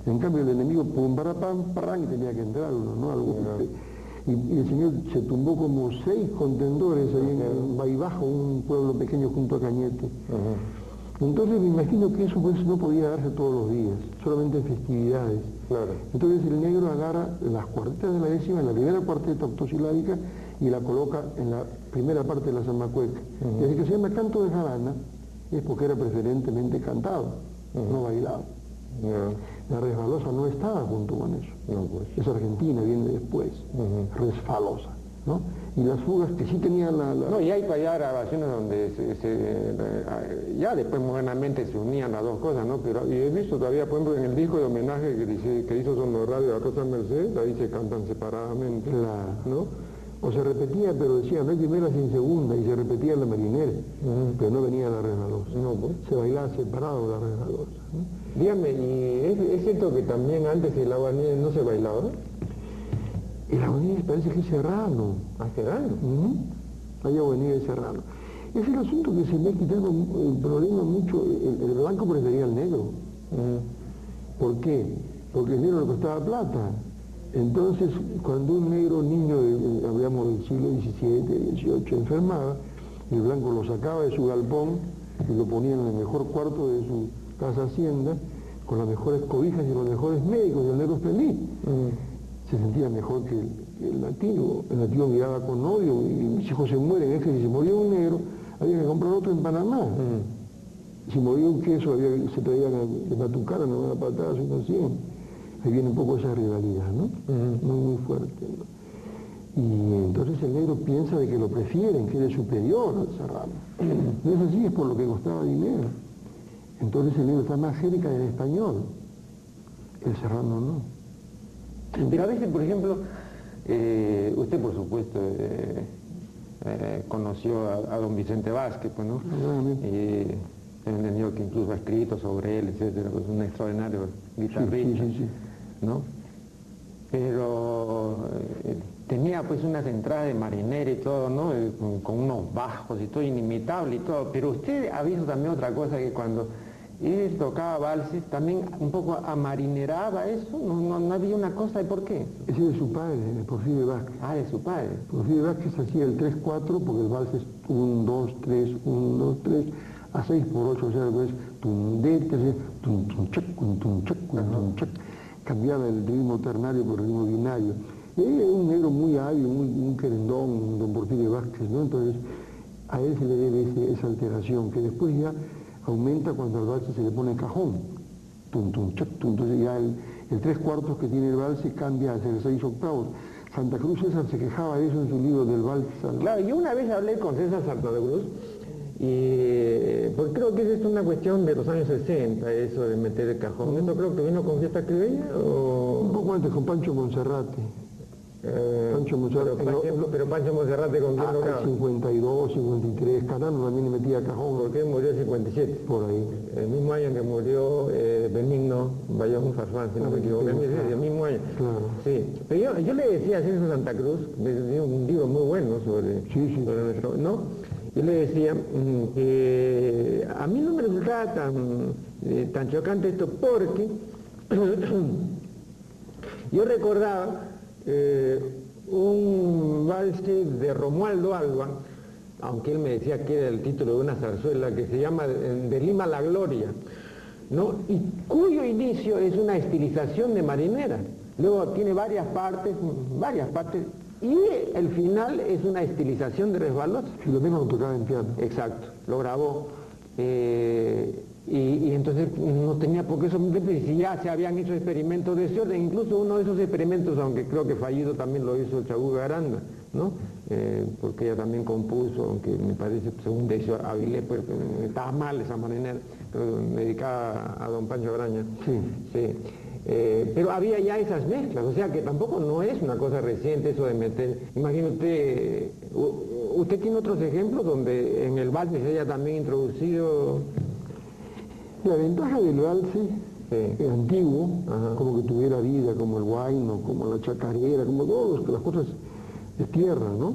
En cambio el enemigo pum para pam, y tenía que entrar uno, ¿no? Algo y, el señor se tumbó como seis contendores ahí en Baibajo, un pueblo pequeño junto a Cañete. Entonces me imagino que eso pues, no podía darse todos los días, solamente en festividades. Entonces el negro agarra las cuartetas de la décima, en la primera cuarteta octosilábica, y la coloca en la primera parte de la zamacueca. Desde que se llama canto de jarana, es porque era preferentemente cantado, no bailado. La resbalosa no estaba junto con eso. Pues. Es argentina, viene después, resfalosa. ¿no? y las fugas que sí tenían la... No, y hay para allá grabaciones donde se, ya después modernamente se unían las dos cosas, ¿no? Pero y he visto todavía, por ejemplo, en el disco de homenaje que, dice, que hizo Radio a Rosa Mercedes, ahí se cantan separadamente, ¿no? O se repetía, pero decía, no hay primera sin segunda, y se repetía la marinera, pero no venía la resbalosa. No, pues. Se bailaba separado la resbalosa. Dígame, ¿y es, cierto que también antes el agua no se bailaba? El agonía parece que es serrano. ¿Ah, serrano? Hay agonía de serrano. Es el asunto que se me ha quitado el problema mucho. El, blanco prefería al negro. ¿Por qué? Porque el negro le costaba plata. Entonces, cuando un negro niño, hablamos del siglo XVII, XVIII, enfermaba, el blanco lo sacaba de su galpón y lo ponía en el mejor cuarto de su casa hacienda, con las mejores cobijas y los mejores médicos, y el negro feliz se sentía mejor que el, nativo. El nativo miraba con odio y mis hijos se mueren, es que si se moría un negro, había que comprar otro en Panamá. Mm. Si moría un queso, había, se traía de Matucara, no una patada, sino 100. Ahí viene un poco esa rivalidad, ¿no? Muy, muy fuerte. Y entonces el negro piensa de que lo prefieren, que es superior al serrano. No es así, es por lo que costaba dinero. Entonces el negro está más cerca del español, el serrano no. Pero a veces, por ejemplo, eh, usted por supuesto eh, eh, conoció a, don Vicente Vázquez, pues, ¿no? Y entendido que incluso ha escrito sobre él, etcétera, pues un extraordinario guitarrista, ¿no? Pero tenía pues unas entradas de marinera y todo, ¿no? Con, unos bajos y todo, inimitable y todo. Pero usted ha visto también otra cosa que cuando él tocaba valses, también un poco amarineraba eso, no, había una cosa de por qué. Ese es de su padre, de Porfirio Vázquez. Ah, de su padre. Porfirio Vázquez hacía el 3-4 porque el vals es 1, 2, 3, 1, 2, 3, a 6 por 8, o sea, pues tundete, tum, tum, chac, tum, tum, chac, tum, chac, cambiaba el ritmo ternario por el ritmo binario. Y era un negro muy hábil, muy, un querendón, don Porfirio Vázquez, ¿no? Entonces, a él se le debe esa alteración, que después ya aumenta cuando al valse se le pone cajón. Tum, tum, entonces ya el, tres cuartos que tiene el valse cambia a ser seis octavos. Santa Cruz César se quejaba de eso en su libro del valse. Claro, yo una vez hablé con César Santa Cruz y pues creo que es una cuestión de los años 60, eso de meter el cajón. ¿Esto creo que vino con fiesta criolla o...? Un poco antes, con Pancho Monserrate. Eh, Pancho Monserrate. Pero, Pancho, pero Pancho Monserrate con quién Ah, tocaba? 52, 53, Canano también le metía cajón. Porque murió en 57. Por ahí. El mismo año que murió eh, Benigno Bayón Farfán, si no me Ah, equivoco, claro. el mismo año. Claro. Sí, pero yo, yo le decía a Celso Santa Cruz, me dio un libro muy bueno sobre, Sí, sí. sobre nuestro, ¿no? Yo le decía mm, que a mí no me resultaba tan, eh, tan chocante esto porque yo recordaba eh, un valse de Romualdo Alba, aunque él me decía que era el título de una zarzuela que se llama eh, De Lima la Gloria, ¿no? y cuyo inicio es una estilización de marinera. Luego tiene varias partes, varias partes, y el final es una estilización de resbalos. Filomeno lo tocaba en piano. Exacto, lo grabó. eh, y, y entonces no tenía por qué sorprenderse si ya se habían hecho experimentos de ese orden, incluso uno de esos experimentos, aunque creo que fallido, también lo hizo Chabuga Aranda, ¿no? Eh, porque ella también compuso, aunque me parece, según Decio Avilés, pues, estaba mal esa manera, pero dedicada a don Pancho Braña. Sí. Sí. Eh, pero había ya esas mezclas, o sea que tampoco no es una cosa reciente eso de meter, imagínate, usted, tiene otros ejemplos donde en el valse se haya también introducido, La ventaja del valse Sí. antiguo, Ajá. como que tuviera vida, como el guayno, como la chacarera, como todas las cosas de tierra, ¿no?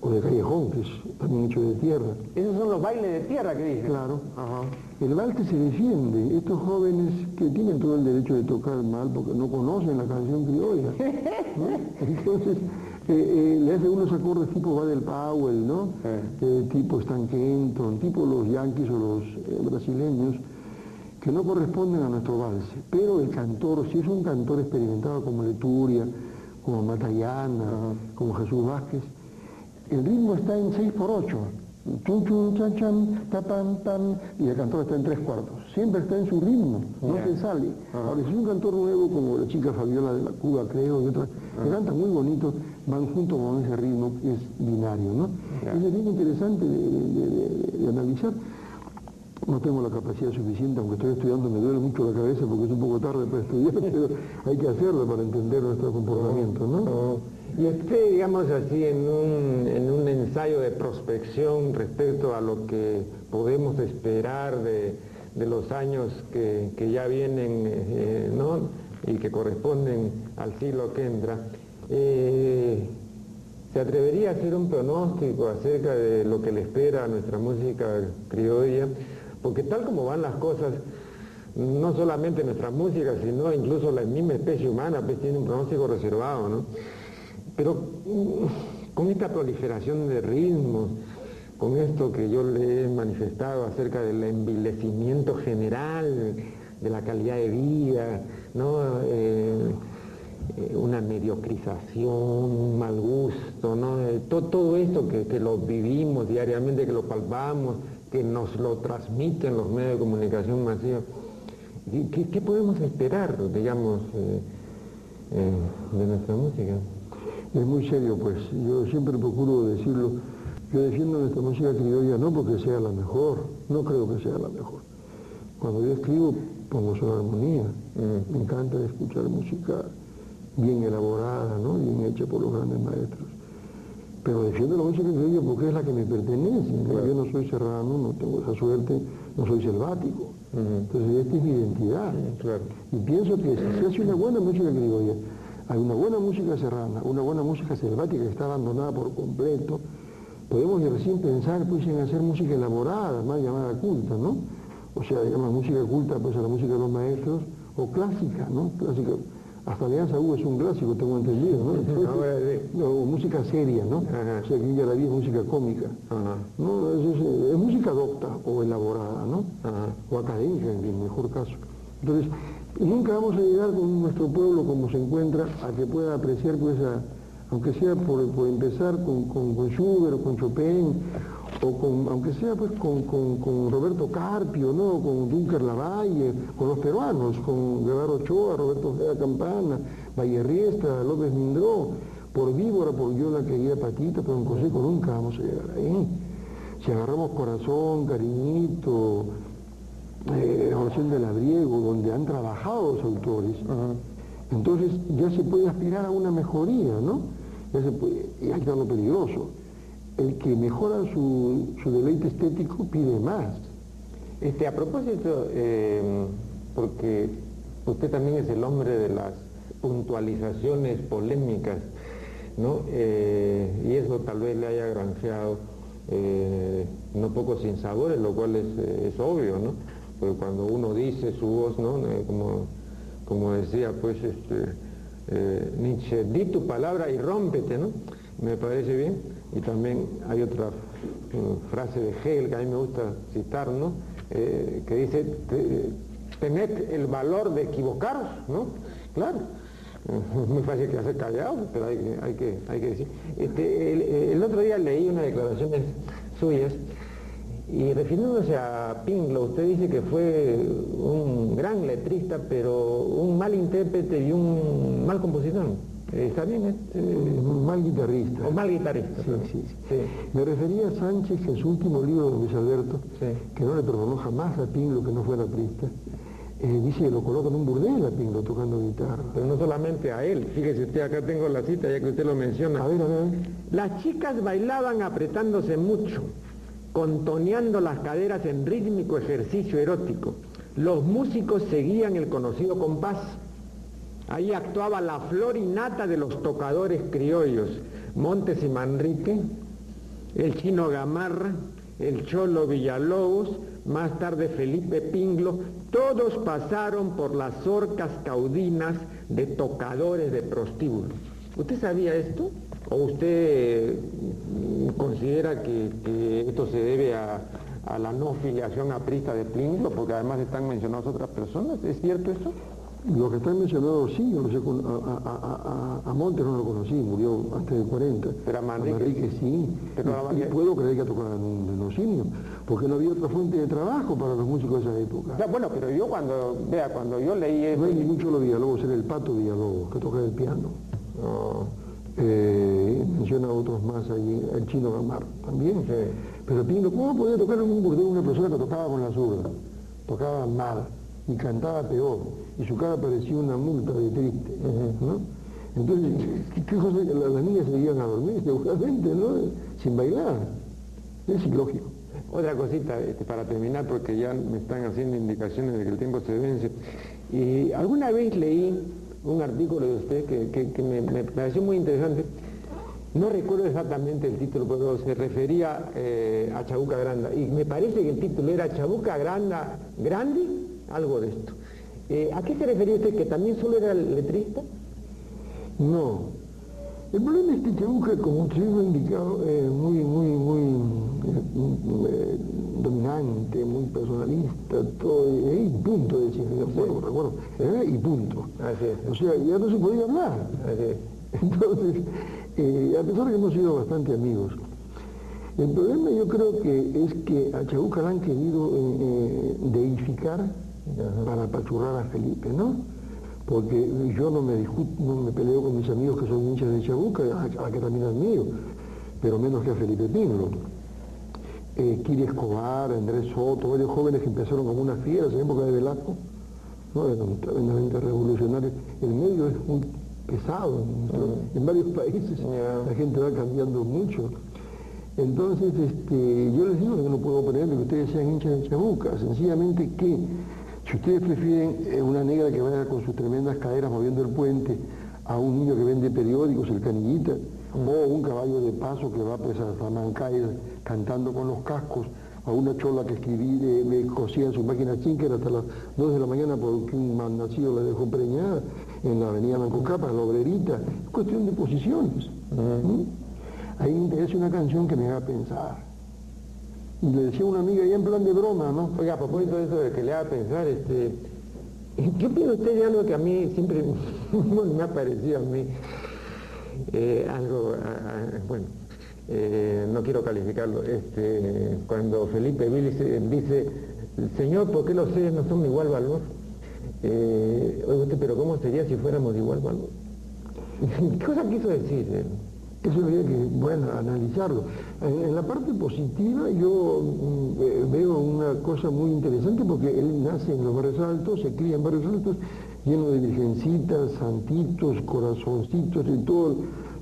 O de callejón, que es también hecho de tierra. esos son los bailes de tierra que dije. Claro. Ajá. El valse se defiende. Estos jóvenes que tienen todo el derecho de tocar mal porque no conocen la canción criolla. ¿no? Entonces, eh, eh, le hace unos acordes tipo Badel Powell, ¿no? Eh, tipo Stan Kenton, tipo los yanquis o los brasileños, que no corresponden a nuestro valse. Pero el cantor, si es un cantor experimentado como Leturia, como Matallana, como Jesús Vázquez, el ritmo está en 6 por 8. Chun, chun, chan, chan, ta, pam, pam, y el cantor está en tres cuartos. Siempre está en su ritmo, no Ya. se sale. Ahora, si es un cantor nuevo, como la chica Fabiola de la Cuba, creo, y otras, que cantan muy bonito, van junto con ese ritmo que es binario, ¿no? Eso es bien interesante de, de- de- de analizar. No tengo la capacidad suficiente, aunque estoy estudiando, me duele mucho la cabeza porque es un poco tarde para estudiar, pero hay que hacerlo para entender nuestro comportamiento, ¿no? Y usted, digamos así, en un, en un ensayo de prospección respecto a lo que podemos esperar de, de los años que, que ya vienen, eh, ¿no? Y que corresponden al siglo que entra, eh, ¿se atrevería a hacer un pronóstico acerca de lo que le espera a nuestra música criolla? Porque tal como van las cosas, no solamente nuestra música, sino incluso la misma especie humana, pues tiene un pronóstico reservado, ¿no? Pero mm, con esta proliferación de ritmos, con esto que yo le he manifestado acerca del envilecimiento general de la calidad de vida, ¿no? Eh, una mediocrización, un mal gusto, ¿no? Eh, to- todo esto que, que lo vivimos diariamente, que lo palpamos, que nos lo transmiten los medios de comunicación masivos. ¿Y ¿Qué, qué podemos esperar, digamos, eh, eh, de nuestra música? Es muy serio, pues. Yo siempre procuro decirlo. Yo defiendo nuestra música criolla no porque sea la mejor, no creo que sea la mejor. Cuando yo escribo pongo su armonía. Mm. Me encanta escuchar música bien elaborada, ¿no? bien hecha por los grandes maestros. Pero defiendo la música criolla porque es la que me pertenece. Yo no soy serrano, no tengo esa suerte, no soy selvático. Entonces esta es mi identidad. Claro. Y pienso que si se hace una buena música criolla, hay una buena música serrana, una buena música selvática que está abandonada por completo, podemos recién pensar pues en hacer música elaborada, más llamada culta, ¿no? O sea, digamos música culta pues a la música de los maestros, o clásica, ¿no? Clásica. Hasta Alianza U es un clásico, tengo entendido, ¿no? Entonces, no, música seria, ¿no? Ajá. O sea, que ya la vi es música cómica. Ajá. No, es, es- es música docta o elaborada, ¿no? Ajá. O académica, en el mejor caso. Entonces, nunca vamos a llegar con nuestro pueblo como se encuentra a que pueda apreciar, pues, a- aunque sea por, por empezar con, con, con Schubert o con Chopin, o con, aunque sea pues con, con- con Roberto Carpio, ¿no? con Juncker Lavalle, con los peruanos, con Guevara Ochoa, Roberto Ojeda Campana, Valle Riesta, López Mindró, por Víbora, por yo la querida Patita, por un consejo nunca vamos a llegar ahí. Si agarramos corazón, cariñito, eh, oración de Labriego, donde han trabajado los autores, Entonces ya se puede aspirar a una mejoría, ¿no? Ya se puede, y ahí está lo peligroso. El que mejora su, deleite estético pide más. Este, a propósito, eh, porque usted también es el hombre de las puntualizaciones polémicas, ¿no? Eh, y eso tal vez le haya granjeado eh, no pocos sinsabores, lo cual es, obvio, ¿no? Porque cuando uno dice su voz, ¿no? como, como decía pues este, eh, Nietzsche, di tu palabra y rómpete, ¿no? Me parece bien. Y también hay otra frase de Hegel que a mí me gusta citar, ¿no? que dice, tened el valor de equivocaros, ¿no? Claro, es muy fácil que hacer callado, pero hay que, hay que, decir. Este, el, otro día leí unas declaraciones suyas y refiriéndose a Pinglo, usted dice que fue un gran letrista, pero un mal intérprete y un mal compositor. ¿Está bien? Este? Un mal guitarrista. O mal guitarrista. Sí, sí, Me refería a Sánchez en su último libro, Luis Alberto, que no le perdonó jamás a Pinglo que no fuera triste eh, dice que lo coloca en un burdel a Pingo tocando guitarra. Pero no solamente a él, fíjese usted, acá tengo la cita ya que usted lo menciona. A ver, a ver. Las chicas bailaban apretándose mucho, contoneando las caderas en rítmico ejercicio erótico. Los músicos seguían el conocido compás. Ahí actuaba la flor innata de los tocadores criollos, Montes y Manrique, el chino Gamarra, el cholo Villalobos, más tarde Felipe Pinglo, todos pasaron por las orcas caudinas de tocadores de prostíbulos. ¿Usted sabía esto? ¿O usted mm, considera que, esto se debe a, la no filiación aprista de Pinglo, porque además están mencionadas otras personas? ¿Es cierto esto? Lo que están mencionados sí, yo no sé, a, Montes no lo conocí, murió antes de 40. Pero a Manrique, sí. Pero y, puedo creer que en un simios, porque no había otra fuente de trabajo para los músicos de esa época. bueno, pero yo cuando, vea, cuando yo leí... No hay ni mucho los Villalobos, era el Pato Villalobos, que toca el piano. Eh, menciona otros más allí, el chino Gamar también. Pero Pino, ¿cómo podía tocar en un burdel una persona que tocaba con la zurda? Tocaba mal y cantaba peor, y su cara parecía una multa de triste, ¿no? Entonces, ¿qué, cosa? Las niñas se iban a dormir seguramente, ¿no? Sin bailar. Es ilógico. Otra cosita este, para terminar, porque ya me están haciendo indicaciones de que el tiempo se vence. Y alguna vez leí un artículo de usted que, me, pareció muy interesante. No recuerdo exactamente el título, pero se refería eh, a Chabuca Granda. Y me parece que el título era Chabuca Granda Grande algo de esto. Eh, ¿A qué se refería usted? ¿Que también solo era letrista? No. El problema es que Chabuca, como usted lo ha indicado, es muy, muy, muy eh, dominante, muy personalista, todo, y punto, decía, recuerdo, recuerdo, y punto. Así es. O sea, ya no se podía hablar. Así es. Entonces, eh, a pesar de que hemos sido bastante amigos, el problema yo creo que es que a Chabuca le han querido deificar para apachurrar a Felipe, ¿no? Porque yo no me discuto, no me peleo con mis amigos que son hinchas de Chabuca, a, que también admiro, pero menos que a Felipe Pino. Eh, Kiri Escobar, Andrés Soto, varios jóvenes que empezaron como una fiera en época de Velasco, ¿no? eran tremendamente revolucionarios. El medio es muy pesado en, varios países, la gente va cambiando mucho. Entonces, este, yo les digo que no puedo poner que ustedes sean hinchas de Chabuca, sencillamente que si ustedes prefieren eh, una negra que vaya con sus tremendas caderas moviendo el puente a un niño que vende periódicos, el canillita, o un caballo de paso que va pues, a Salamanca cantando con los cascos, a una chola que escribí, me cosía en su máquina chinker hasta las 2 de la mañana porque un mal nacido la dejó preñada en la avenida Mancocapa, la obrerita, es cuestión de posiciones. ¿Mm? Ahí me interesa una canción que me haga pensar. Le decía a una amiga, ya en plan de broma, ¿no? Oiga, a propósito de eso de que le haga pensar, este, ¿qué opina usted de algo que a mí siempre me ha parecido a mí? Eh, algo, bueno, eh, no quiero calificarlo, este, cuando Felipe dice, dice, Señor, ¿por qué los seres no son de igual valor? Eh, oye usted, pero ¿cómo sería si fuéramos de igual valor? ¿Qué cosa quiso decir? Eso habría que, bueno, analizarlo. En, la parte positiva yo mm, eh, veo una cosa muy interesante porque él nace en los barrios altos, se cría en barrios altos, lleno de virgencitas, santitos, corazoncitos y todo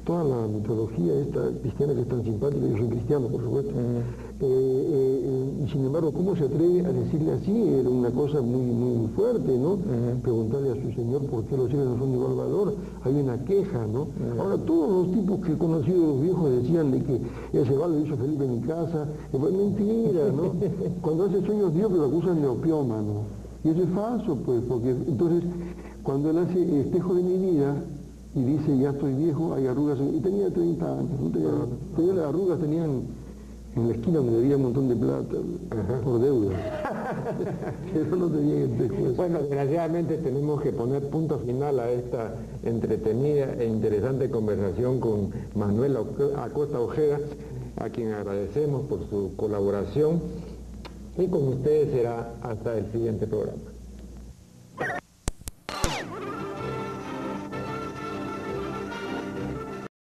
toda la mitología esta cristiana que es tan simpática, yo soy cristiano por supuesto, eh, eh, y sin embargo, ¿cómo se atreve a decirle así? Era una cosa muy, muy fuerte, ¿no? Preguntarle a su Señor por qué los cielos no son de igual valor, hay una queja, ¿no? Ahora, todos los tipos que he conocido, los viejos, decían de que ese va lo hizo Felipe en mi casa, es mentira, ¿no? Cuando hace sueños Dios lo acusan de opiómano, y eso es falso, pues, porque entonces, cuando él hace espejo de mi vida, y dice, ya estoy viejo, hay arrugas, y tenía 30 años, ¿no? tenía, las arrugas tenían en la esquina donde debía un montón de plata por deuda. Pero no tenía el Bueno, desgraciadamente tenemos que poner punto final a esta entretenida e interesante conversación con Manuel Acosta Ojeda, a quien agradecemos por su colaboración y con ustedes será hasta el siguiente programa.